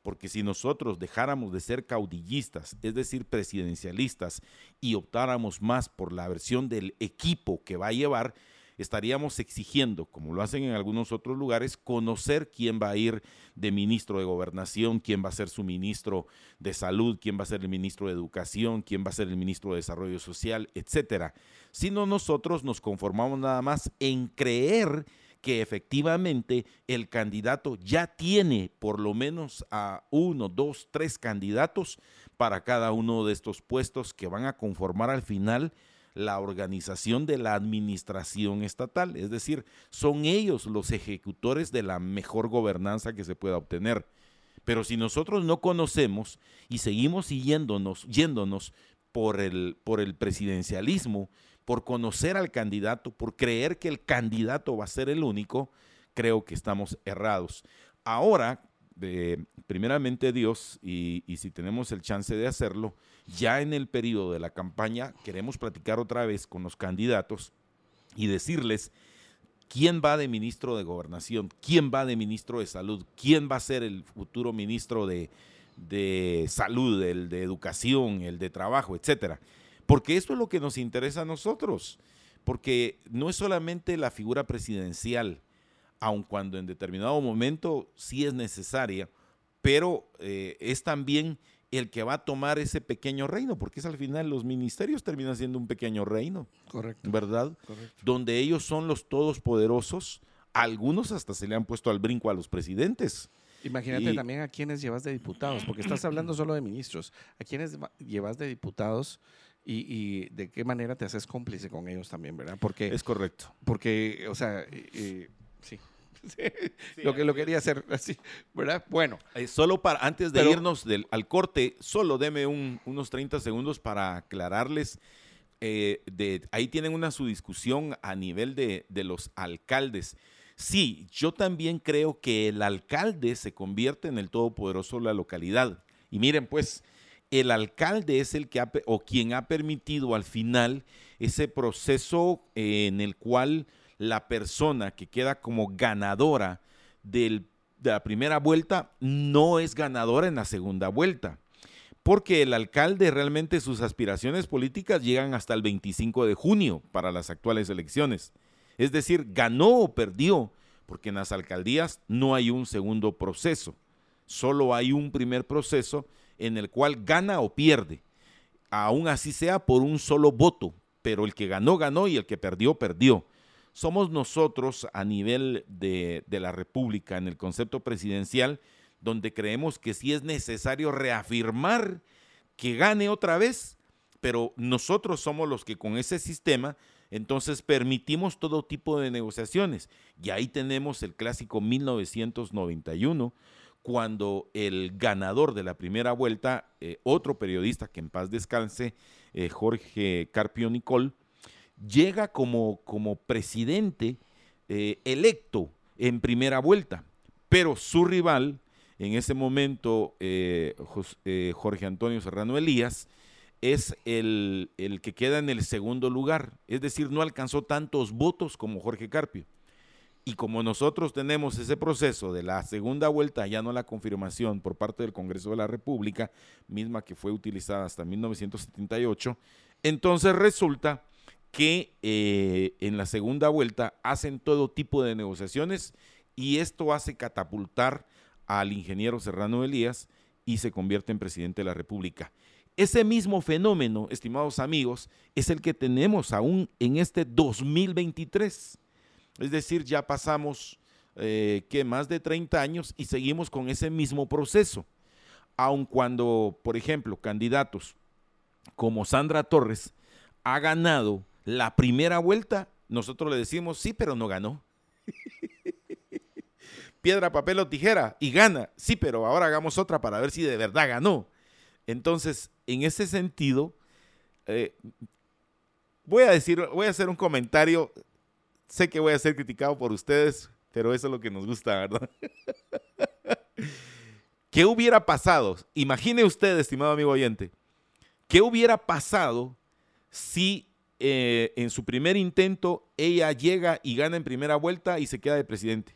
Porque si nosotros dejáramos de ser caudillistas, es decir, presidencialistas, y optáramos más por la versión del equipo que va a llevar, estaríamos exigiendo, como lo hacen en algunos otros lugares, conocer quién va a ir de ministro de gobernación, quién va a ser su ministro de salud, quién va a ser el ministro de educación, quién va a ser el ministro de desarrollo social, etcétera. Sino nosotros nos conformamos nada más en creer que efectivamente el candidato ya tiene por lo menos a uno, dos, tres candidatos para cada uno de estos puestos que van a conformar al final la organización de la administración estatal, es decir, son ellos los ejecutores de la mejor gobernanza que se pueda obtener. Pero si nosotros no conocemos y seguimos siguiéndonos, yéndonos por el, por el presidencialismo, por conocer al candidato, por creer que el candidato va a ser el único, creo que estamos errados. Ahora, primeramente Dios, y, si tenemos el chance de hacerlo, ya en el periodo de la campaña queremos platicar otra vez con los candidatos y decirles quién va de ministro de gobernación, quién va de ministro de salud, quién va a ser el futuro ministro de, salud, el de educación, el de trabajo, etcétera. Porque esto es lo que nos interesa a nosotros, porque no es solamente la figura presidencial, aun cuando en determinado momento sí es necesaria, pero eh, es también el que va a tomar ese pequeño reino, porque es al final los ministerios terminan siendo un pequeño reino. Correcto. ¿Verdad? Donde ellos son los todos poderosos, algunos hasta se le han puesto al brinco a los presidentes. Imagínate también a quienes llevas de diputados, porque estás hablando solo de ministros, a quienes llevas de diputados y, de qué manera te haces cómplice con ellos también, ¿verdad? Porque, es correcto. Porque, o sea, eh, eh, sí, lo que lo quería hacer así, ¿verdad? Bueno. Eh, solo para, antes de irnos del, al corte, solo deme unos 30 segundos para aclararles. Eh, de, ahí tienen una su discusión a nivel de, de los alcaldes. Sí, yo también creo que el alcalde se convierte en el todopoderoso de la localidad. Y miren, pues, el alcalde es el que ha, o quien ha permitido al final ese proceso eh, en el cual la persona que queda como ganadora de la primera vuelta no es ganadora en la segunda vuelta. Porque el alcalde realmente sus aspiraciones políticas llegan hasta el 25 de junio para las actuales elecciones. Es decir, ganó o perdió, porque en las alcaldías no hay un segundo proceso, solo hay un primer proceso en el cual gana o pierde, aún así sea por un solo voto, pero el que ganó, ganó y el que perdió, perdió somos nosotros a nivel de, la República, en el concepto presidencial, donde creemos que sí es necesario reafirmar que gane otra vez, pero nosotros somos los que con ese sistema entonces permitimos todo tipo de negociaciones. Y ahí tenemos el clásico 1991, cuando el ganador de la primera vuelta, eh, otro periodista que en paz descanse, eh, Jorge Carpio Nicol, llega como, como presidente eh, electo en primera vuelta, pero su rival, en ese momento eh, eh, Jorge Antonio Serrano Elías, es el, el, que queda en el segundo lugar, es decir, no alcanzó tantos votos como Jorge Carpio. Y como nosotros tenemos ese proceso de la segunda vuelta, ya no la confirmación por parte del Congreso de la República, misma que fue utilizada hasta 1978, entonces resulta que eh, en la segunda vuelta hacen todo tipo de negociaciones y esto hace catapultar al ingeniero Serrano Elías y se convierte en presidente de la República. Ese mismo fenómeno, estimados amigos, es el que tenemos aún en este 2023. Es decir, ya pasamos eh, que más de 30 años y seguimos con ese mismo proceso. Aun cuando, por ejemplo, candidatos como Sandra Torres ha ganado la primera vuelta, nosotros le decimos sí, pero no ganó. Piedra, papel o tijera y gana. Sí, pero ahora hagamos otra para ver si de verdad ganó. Entonces, en ese sentido, eh, voy a decir, voy a hacer un comentario. Sé que voy a ser criticado por ustedes, pero eso es lo que nos gusta, ¿verdad? ¿Qué hubiera pasado? Imagine usted, estimado amigo oyente, ¿qué hubiera pasado si eh, en su primer intento ella llega y gana en primera vuelta y se queda de presidente?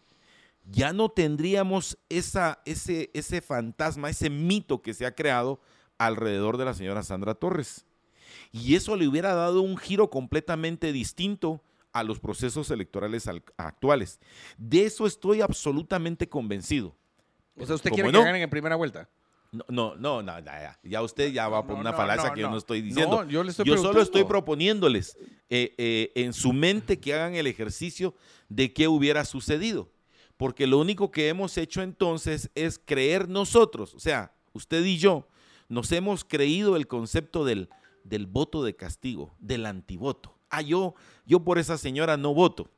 Ya no tendríamos esa, ese, ese fantasma, ese mito que se ha creado alrededor de la señora Sandra Torres. Y eso le hubiera dado un giro completamente distinto a los procesos electorales actuales. De eso estoy absolutamente convencido. O sea, ¿usted quiere que ganen en primera vuelta? No, no, no, no ya, usted ya va por una falacia que yo no estoy diciendo. yo, solo estoy proponiéndoles eh, eh, en su mente que hagan el ejercicio de qué hubiera sucedido. Porque lo único que hemos hecho entonces es creer nosotros, o sea, usted y yo, nos hemos creído el concepto del, del voto de castigo, del antivoto. Ah, yo, yo por esa señora no voto.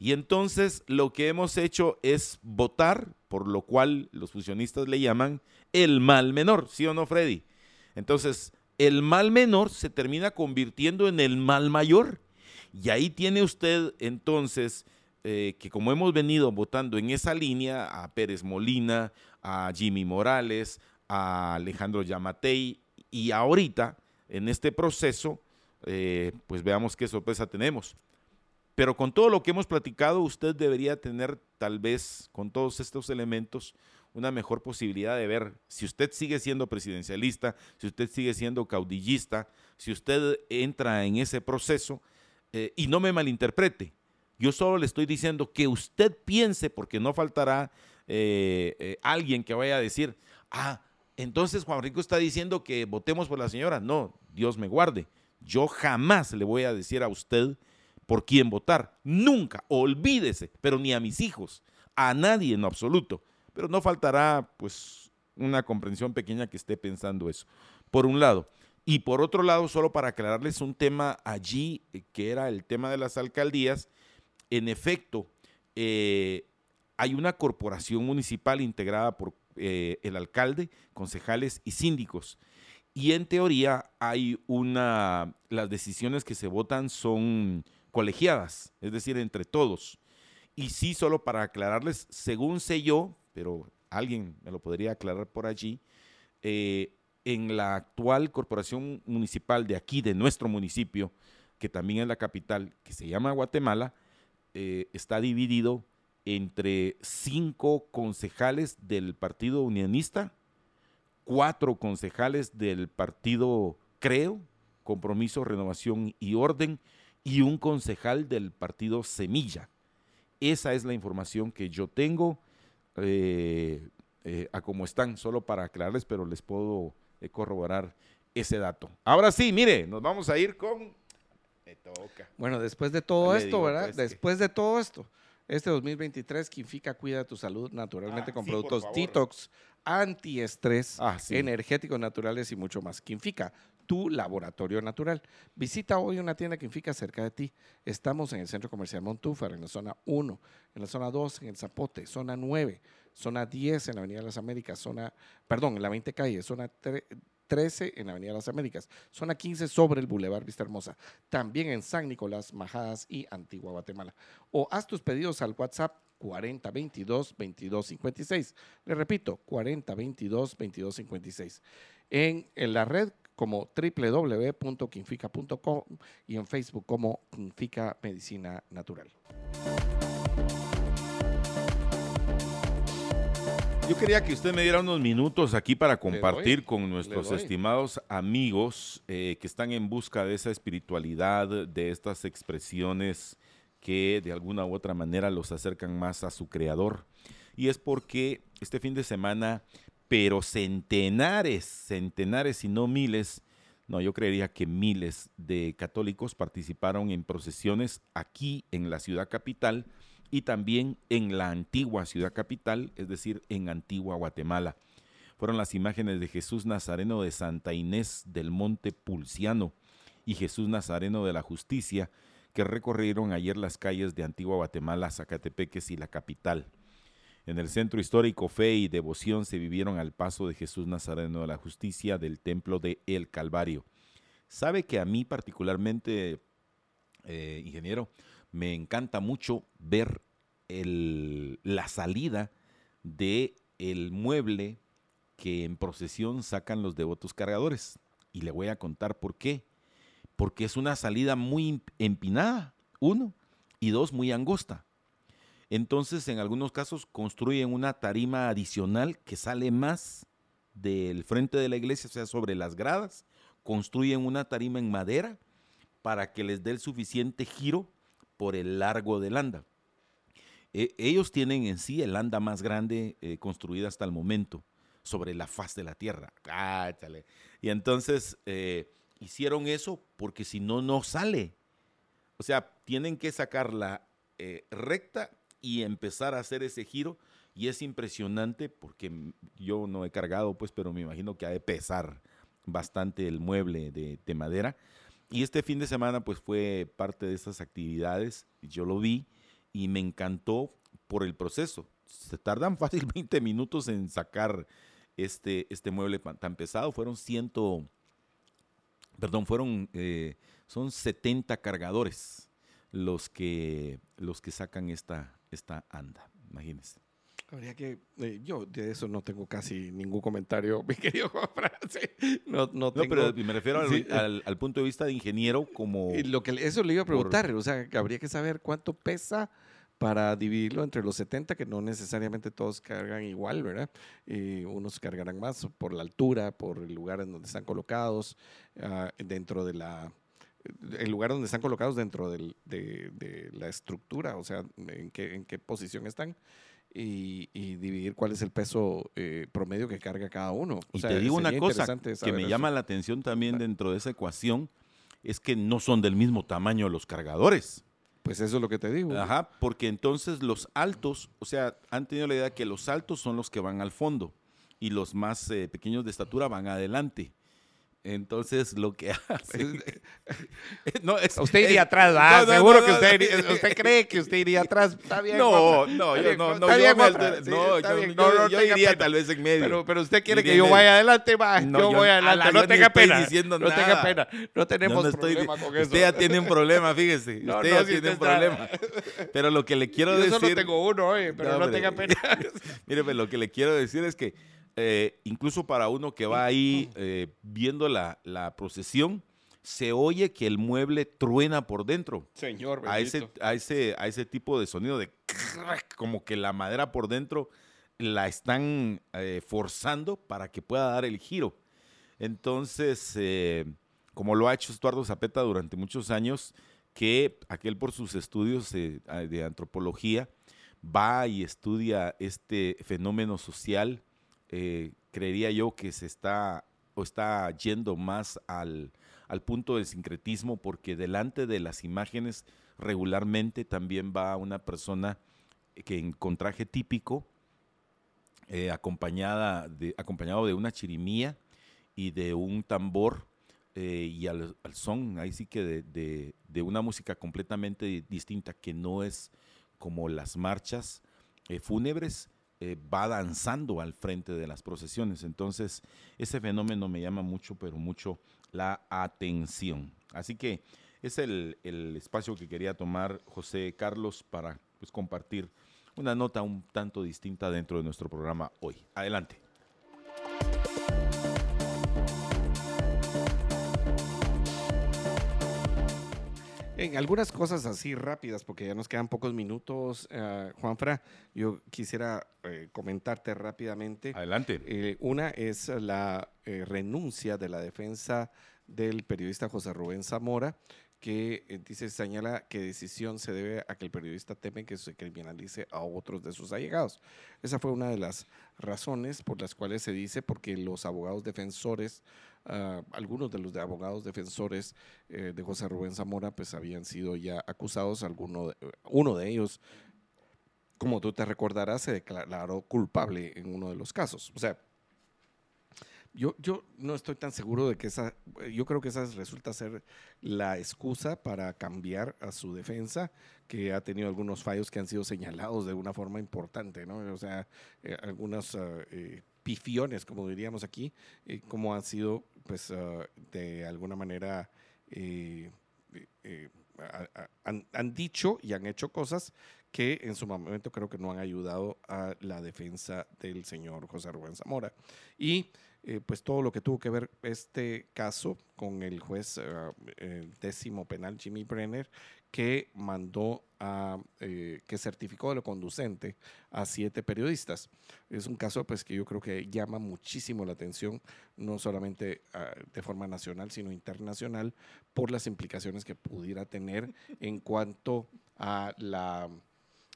Y entonces lo que hemos hecho es votar, por lo cual los fusionistas le llaman el mal menor, ¿sí o no, Freddy? Entonces, el mal menor se termina convirtiendo en el mal mayor. Y ahí tiene usted entonces eh, que como hemos venido votando en esa línea, a Pérez Molina, a Jimmy Morales, a Alejandro Yamatei, y ahorita, en este proceso, eh, pues veamos qué sorpresa tenemos. Pero con todo lo que hemos platicado, usted debería tener tal vez con todos estos elementos una mejor posibilidad de ver si usted sigue siendo presidencialista, si usted sigue siendo caudillista, si usted entra en ese proceso. Eh, y no me malinterprete, yo solo le estoy diciendo que usted piense, porque no faltará eh, eh, alguien que vaya a decir, ah, entonces Juan Rico está diciendo que votemos por la señora. No, Dios me guarde. Yo jamás le voy a decir a usted por quién votar. Nunca, olvídese, pero ni a mis hijos, a nadie en absoluto. Pero no faltará, pues, una comprensión pequeña que esté pensando eso. Por un lado. Y por otro lado, solo para aclararles un tema allí, eh, que era el tema de las alcaldías, en efecto, eh, hay una corporación municipal integrada por eh, el alcalde, concejales y síndicos. Y en teoría hay una, las decisiones que se votan son colegiadas, es decir, entre todos. Y sí, solo para aclararles, según sé yo, pero alguien me lo podría aclarar por allí, eh, en la actual corporación municipal de aquí, de nuestro municipio, que también es la capital, que se llama Guatemala, eh, está dividido entre cinco concejales del Partido Unionista, cuatro concejales del Partido Creo, Compromiso, Renovación y Orden, y un concejal del Partido Semilla. Esa es la información que yo tengo eh, eh, a cómo están, solo para aclararles, pero les puedo corroborar ese dato. Ahora sí, mire, nos vamos a ir con toca. Bueno, después de todo esto, ¿verdad? Pues, después de todo esto, este 2023, Quinfica cuida tu salud naturalmente ah, con productos detox, antiestrés, ah, energéticos naturales y mucho más. Quinfica, tu laboratorio natural. Visita hoy una tienda Quinfica cerca de ti. Estamos en el Centro Comercial Montúfar, en la zona 1, en la zona 2, en el Zapote, zona 9, zona 10 en la Avenida de las Américas, zona, perdón, en la 20 calle, zona 3 13 en la Avenida de las Américas, zona 15 sobre el Boulevard Vista Hermosa, también en San Nicolás, Majadas y Antigua Guatemala. O haz tus pedidos al WhatsApp 4022 2256. Le repito, 4022 2256. En, en la red como www.quinfica.com y en Facebook como Quinfica Medicina Natural. Yo quería que usted me diera unos minutos aquí para compartir con nuestros estimados amigos eh, que están en busca de esa espiritualidad, de estas expresiones que de alguna u otra manera los acercan más a su creador. Y es porque este fin de semana, pero centenares, centenares y no miles, no, yo creería que miles de católicos participaron en procesiones aquí en la ciudad capital y también en la antigua ciudad capital, es decir, en Antigua Guatemala. Fueron las imágenes de Jesús Nazareno de Santa Inés del Monte Pulciano y Jesús Nazareno de la Justicia que recorrieron ayer las calles de Antigua Guatemala, Zacatepeques y la capital. En el centro histórico, fe y devoción se vivieron al paso de Jesús Nazareno de la Justicia del templo de El Calvario. Sabe que a mí particularmente, eh, ingeniero, me encanta mucho ver la salida de el mueble que en procesión sacan los devotos cargadores. Y le voy a contar por qué. Porque es una salida muy empinada, uno, y dos, muy angosta. Entonces, en algunos casos, construyen una tarima adicional que sale más del frente de la iglesia, o sea, sobre las gradas. Construyen una tarima en madera para que les dé el suficiente giro por el largo del anda. E, ellos tienen en sí el anda más grande eh, construida hasta el momento sobre la faz de la tierra. Y entonces eh, hicieron eso porque si no, no sale. O sea, tienen que sacarla eh, recta y empezar a hacer ese giro. Y es impresionante porque yo no he cargado, pues, pero me imagino que ha de pesar bastante el mueble de, de madera. Y este fin de semana pues fue parte de esas actividades, yo lo vi y me encantó por el proceso. Se tardan fácil 20 minutos en sacar este, este mueble tan pesado, fueron ciento, perdón, fueron, eh, son 70 cargadores los que, los que sacan esta, esta anda, imagínense. Habría que, eh, yo de eso no tengo casi ningún comentario, mi querido Juan No, no, tengo, pero me refiero al, al, punto de vista de ingeniero como... Lo que, eso le iba a preguntar, o sea, habría que saber cuánto pesa para dividirlo entre los 70, que no necesariamente todos cargan igual, ¿verdad? Y unos cargarán más por la altura, por el lugar en donde están colocados, ah, dentro de la el lugar donde están colocados dentro del, de, de, la estructura, o sea, en qué, en qué posición están y, dividir cuál es el peso eh, promedio que carga cada uno. y te digo una cosa que me llama la atención también dentro de esa ecuación, es que no son del mismo tamaño los cargadores. Pues eso es lo que te digo. Ajá, porque entonces los altos, o sea, han tenido la idea que los altos son los que van al fondo y los más eh, pequeños de estatura van adelante. Entonces, lo que hace. no, usted iría atrás, ¿verdad? Seguro que usted, usted cree que usted iría atrás. Está bien. No, no, yo no. no, yo, no, yo, iría tal vez en medio. Pero, pero usted quiere que yo vaya adelante, va. yo, voy adelante. no tenga pena. no tenga pena. No tenemos problema con eso. Usted ya tiene un problema, fíjese. usted ya tiene un problema. Pero lo que le quiero decir. Yo solo tengo uno, oye, pero no tenga pena. Mire, lo que le quiero decir es que eh, incluso para uno que va ahí eh, viendo la, procesión, se oye que el mueble truena por dentro. Señor, a ese, a ese, a ese tipo de sonido de como que la madera por dentro la están eh, forzando para que pueda dar el giro. Entonces, como lo ha hecho Estuardo Zapeta durante muchos años, que aquel por sus estudios de antropología va y estudia este fenómeno social eh, creería yo que se está o está yendo más al, punto del sincretismo porque delante de las imágenes regularmente también va una persona que con traje típico, eh, acompañada de, acompañado de una chirimía y de un tambor eh, y al, son, ahí sí que de, de, una música completamente distinta que no es como las marchas fúnebres, eh, va danzando al frente de las procesiones. Entonces, ese fenómeno me llama mucho, pero mucho la atención. Así que es el, espacio que quería tomar José Carlos para pues, compartir una nota un tanto distinta dentro de nuestro programa hoy. Adelante. En algunas cosas así rápidas, porque ya nos quedan pocos minutos, uh, Juanfra, yo quisiera eh, comentarte rápidamente. Adelante. Eh, una es la eh, renuncia de la defensa del periodista José Rubén Zamora, que dice, señala que decisión se debe a que el periodista teme que se criminalice a otros de sus allegados. Esa fue una de las razones por las cuales se dice, porque los abogados defensores, uh, algunos de los abogados defensores eh, de José Rubén Zamora, pues habían sido ya acusados, alguno de, uno de ellos, como tú te recordarás, se declaró culpable en uno de los casos. O sea, yo, yo no estoy tan seguro de que esa, yo creo que esa resulta ser la excusa para cambiar a su defensa, que ha tenido algunos fallos que han sido señalados de una forma importante, ¿no? O sea, eh, algunos uh, eh, pifiones, como diríamos aquí, eh, como han sido, pues, uh, de alguna manera, han, han dicho y han hecho cosas que en su momento creo que no han ayudado a la defensa del señor José Rubén Zamora. Y eh, pues todo lo que tuvo que ver este caso con el juez el décimo penal Jimmy Brenner que mandó a, eh, que certificó de lo conducente a siete periodistas. Es un caso pues que yo creo que llama muchísimo la atención, no solamente uh, de forma nacional, sino internacional, por las implicaciones que pudiera tener en cuanto a la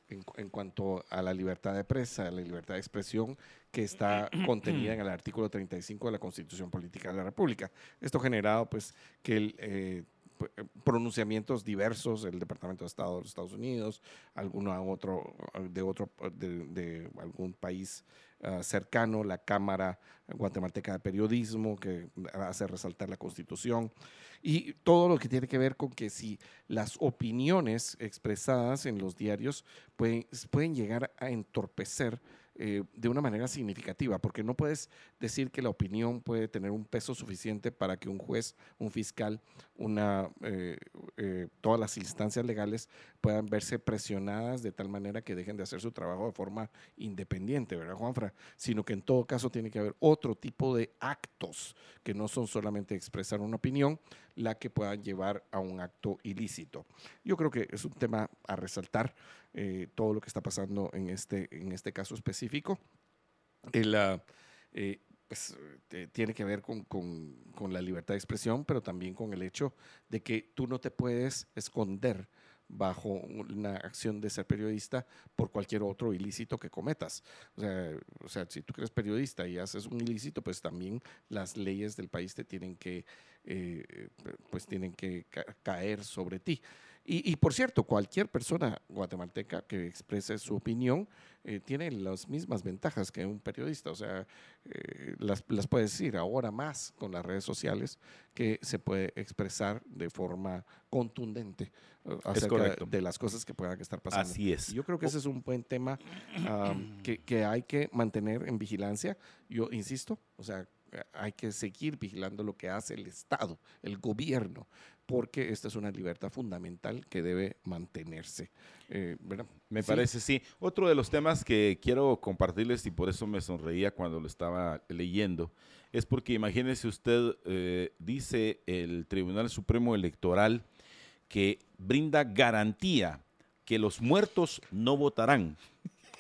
en, en, cuanto a la libertad de prensa, la libertad de expresión que está contenida en el artículo 35 de la Constitución Política de la República. Esto generado pues que el, eh, pronunciamientos diversos del Departamento de Estado de los Estados Unidos, alguno de otro de, algún país uh, cercano, la Cámara Guatemalteca de Periodismo que hace resaltar la Constitución. Y todo lo que tiene que ver con que si las opiniones expresadas en los diarios pueden llegar a entorpecer eh, de una manera significativa, porque no puedes decir que la opinión puede tener un peso suficiente para que un juez, un fiscal, una, eh, eh, todas las instancias legales puedan verse presionadas de tal manera que dejen de hacer su trabajo de forma independiente, ¿verdad, Juanfra? Sino que en todo caso tiene que haber otro tipo de actos que no son solamente expresar una opinión, la que puedan llevar a un acto ilícito. Yo creo que es un tema a resaltar eh, todo lo que está pasando en este, en este caso específico. El, uh, eh, pues, eh, tiene que ver con, con, con, la libertad de expresión, pero también con el hecho de que tú no te puedes esconder bajo una acción de ser periodista por cualquier otro ilícito que cometas. O sea, o sea, si tú eres periodista y haces un ilícito, pues también las leyes del país te tienen que, eh, pues tienen que ca caer sobre ti. Y, y, por cierto, cualquier persona guatemalteca que exprese su opinión eh, tiene las mismas ventajas que un periodista. O sea, eh, las, las puede decir ahora más con las redes sociales que se puede expresar de forma contundente uh, acerca de las cosas que puedan estar pasando. Así es. Yo creo que ese es un buen tema um, que, que hay que mantener en vigilancia. Yo insisto, o sea, hay que seguir vigilando lo que hace el Estado, el gobierno, porque esta es una libertad fundamental que debe mantenerse. Eh, ¿verdad? Me sí. parece, sí. Otro de los temas que quiero compartirles y por eso me sonreía cuando lo estaba leyendo, es porque imagínese usted, eh, dice el Tribunal Supremo Electoral que brinda garantía que los muertos no votarán.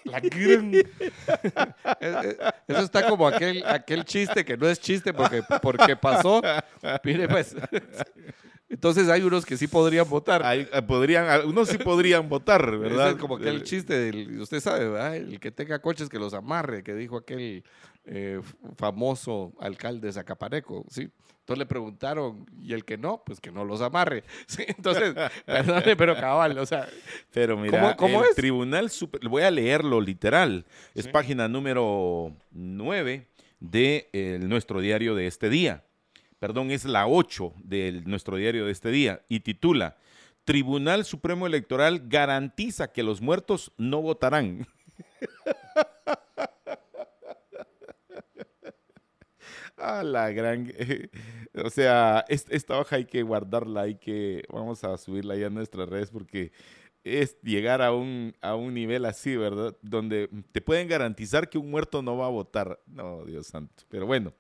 La gran... Eso está como aquel, aquel chiste que no es chiste porque, porque pasó. Mire, pues. Entonces hay unos que sí podrían votar. Hay, podrían, unos sí podrían votar, ¿verdad? Es como aquel chiste del, usted sabe, ¿verdad? El que tenga coches que los amarre, que dijo aquel eh, famoso alcalde de Zacapareco, ¿sí? Entonces le preguntaron, y el que no, pues que no los amarre. ¿sí? Entonces, perdone, pero cabal, o sea. Pero mira, ¿cómo, cómo el es? Tribunal Super, voy a leerlo literal, es sí. página número 9 de eh, nuestro diario de este día perdón, es la 8 de nuestro diario de este día y titula Tribunal Supremo Electoral garantiza que los muertos no votarán. A la gran. o sea, esta hoja hay que guardarla, hay que. Vamos a subirla ya a nuestras redes porque es llegar a un, a un nivel así, ¿verdad? Donde te pueden garantizar que un muerto no va a votar. No, Dios santo. Pero bueno.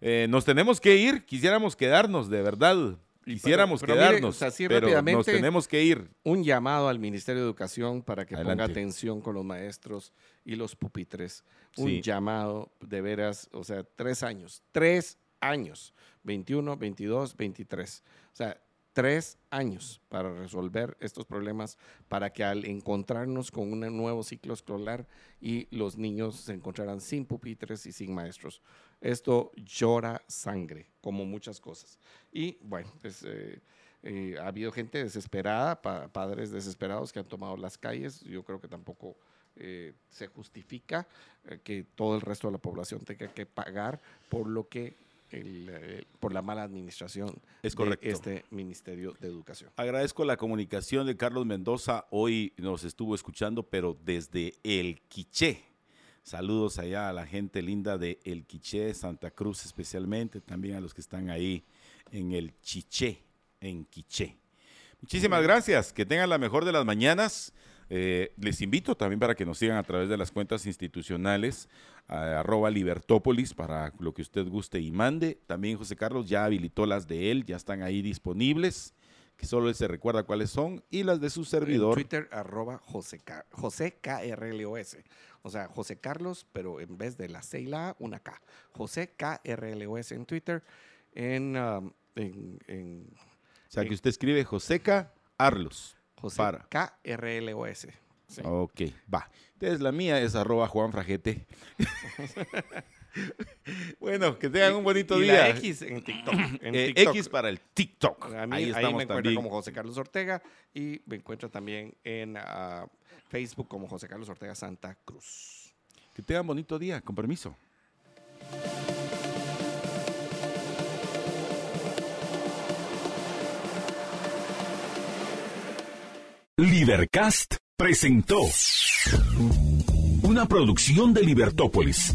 Eh, nos tenemos que ir, quisiéramos quedarnos, de verdad. Quisiéramos quedarnos, pero nos tenemos que ir. Un llamado al Ministerio de Educación para que ponga atención con los maestros y los pupitres. Un llamado de veras, o sea, tres años, tres años, 21, 22, 23. O sea, tres años para resolver estos problemas, para que al encontrarnos con un nuevo ciclo escolar y los niños se encontraran sin pupitres y sin maestros. Esto llora sangre, como muchas cosas. Y bueno, pues, eh, eh, ha habido gente desesperada, padres desesperados que han tomado las calles. Yo creo que tampoco eh, se justifica que todo el resto de la población tenga que pagar por lo que el, por la mala administración es de este Ministerio de Educación. Agradezco la comunicación de Carlos Mendoza. Hoy nos estuvo escuchando, pero desde el Quiché. Saludos allá a la gente linda de El Quiché, Santa Cruz especialmente, también a los que están ahí en el Chiché, en Quiché. Muchísimas gracias, que tengan la mejor de las mañanas. Eh, les invito también para que nos sigan a través de las cuentas institucionales, arroba Libertópolis, para lo que usted guste y mande. También José Carlos ya habilitó las de él, ya están ahí disponibles, que solo él se recuerda cuáles son, y las de su servidor. En Twitter, arroba José, José KRLOS. O sea, José Carlos, pero en vez de la C y la A, una K. José KRLOS en Twitter. En, um, en, o sea, que usted escribe Joseca Arlos. José K-R-L-O-S. Ok, va. Entonces la mía es arroba Juan Frajete. bueno, que tengan un bonito y día. La X en TikTok. Eh, X para el TikTok. A mí, ahí, estamos me encuentra como José Carlos Ortega y me encuentra también en ah, Facebook como José Carlos Ortega Santa Cruz. Que tengan bonito día, con permiso. Libercast presentó una producción de Libertópolis.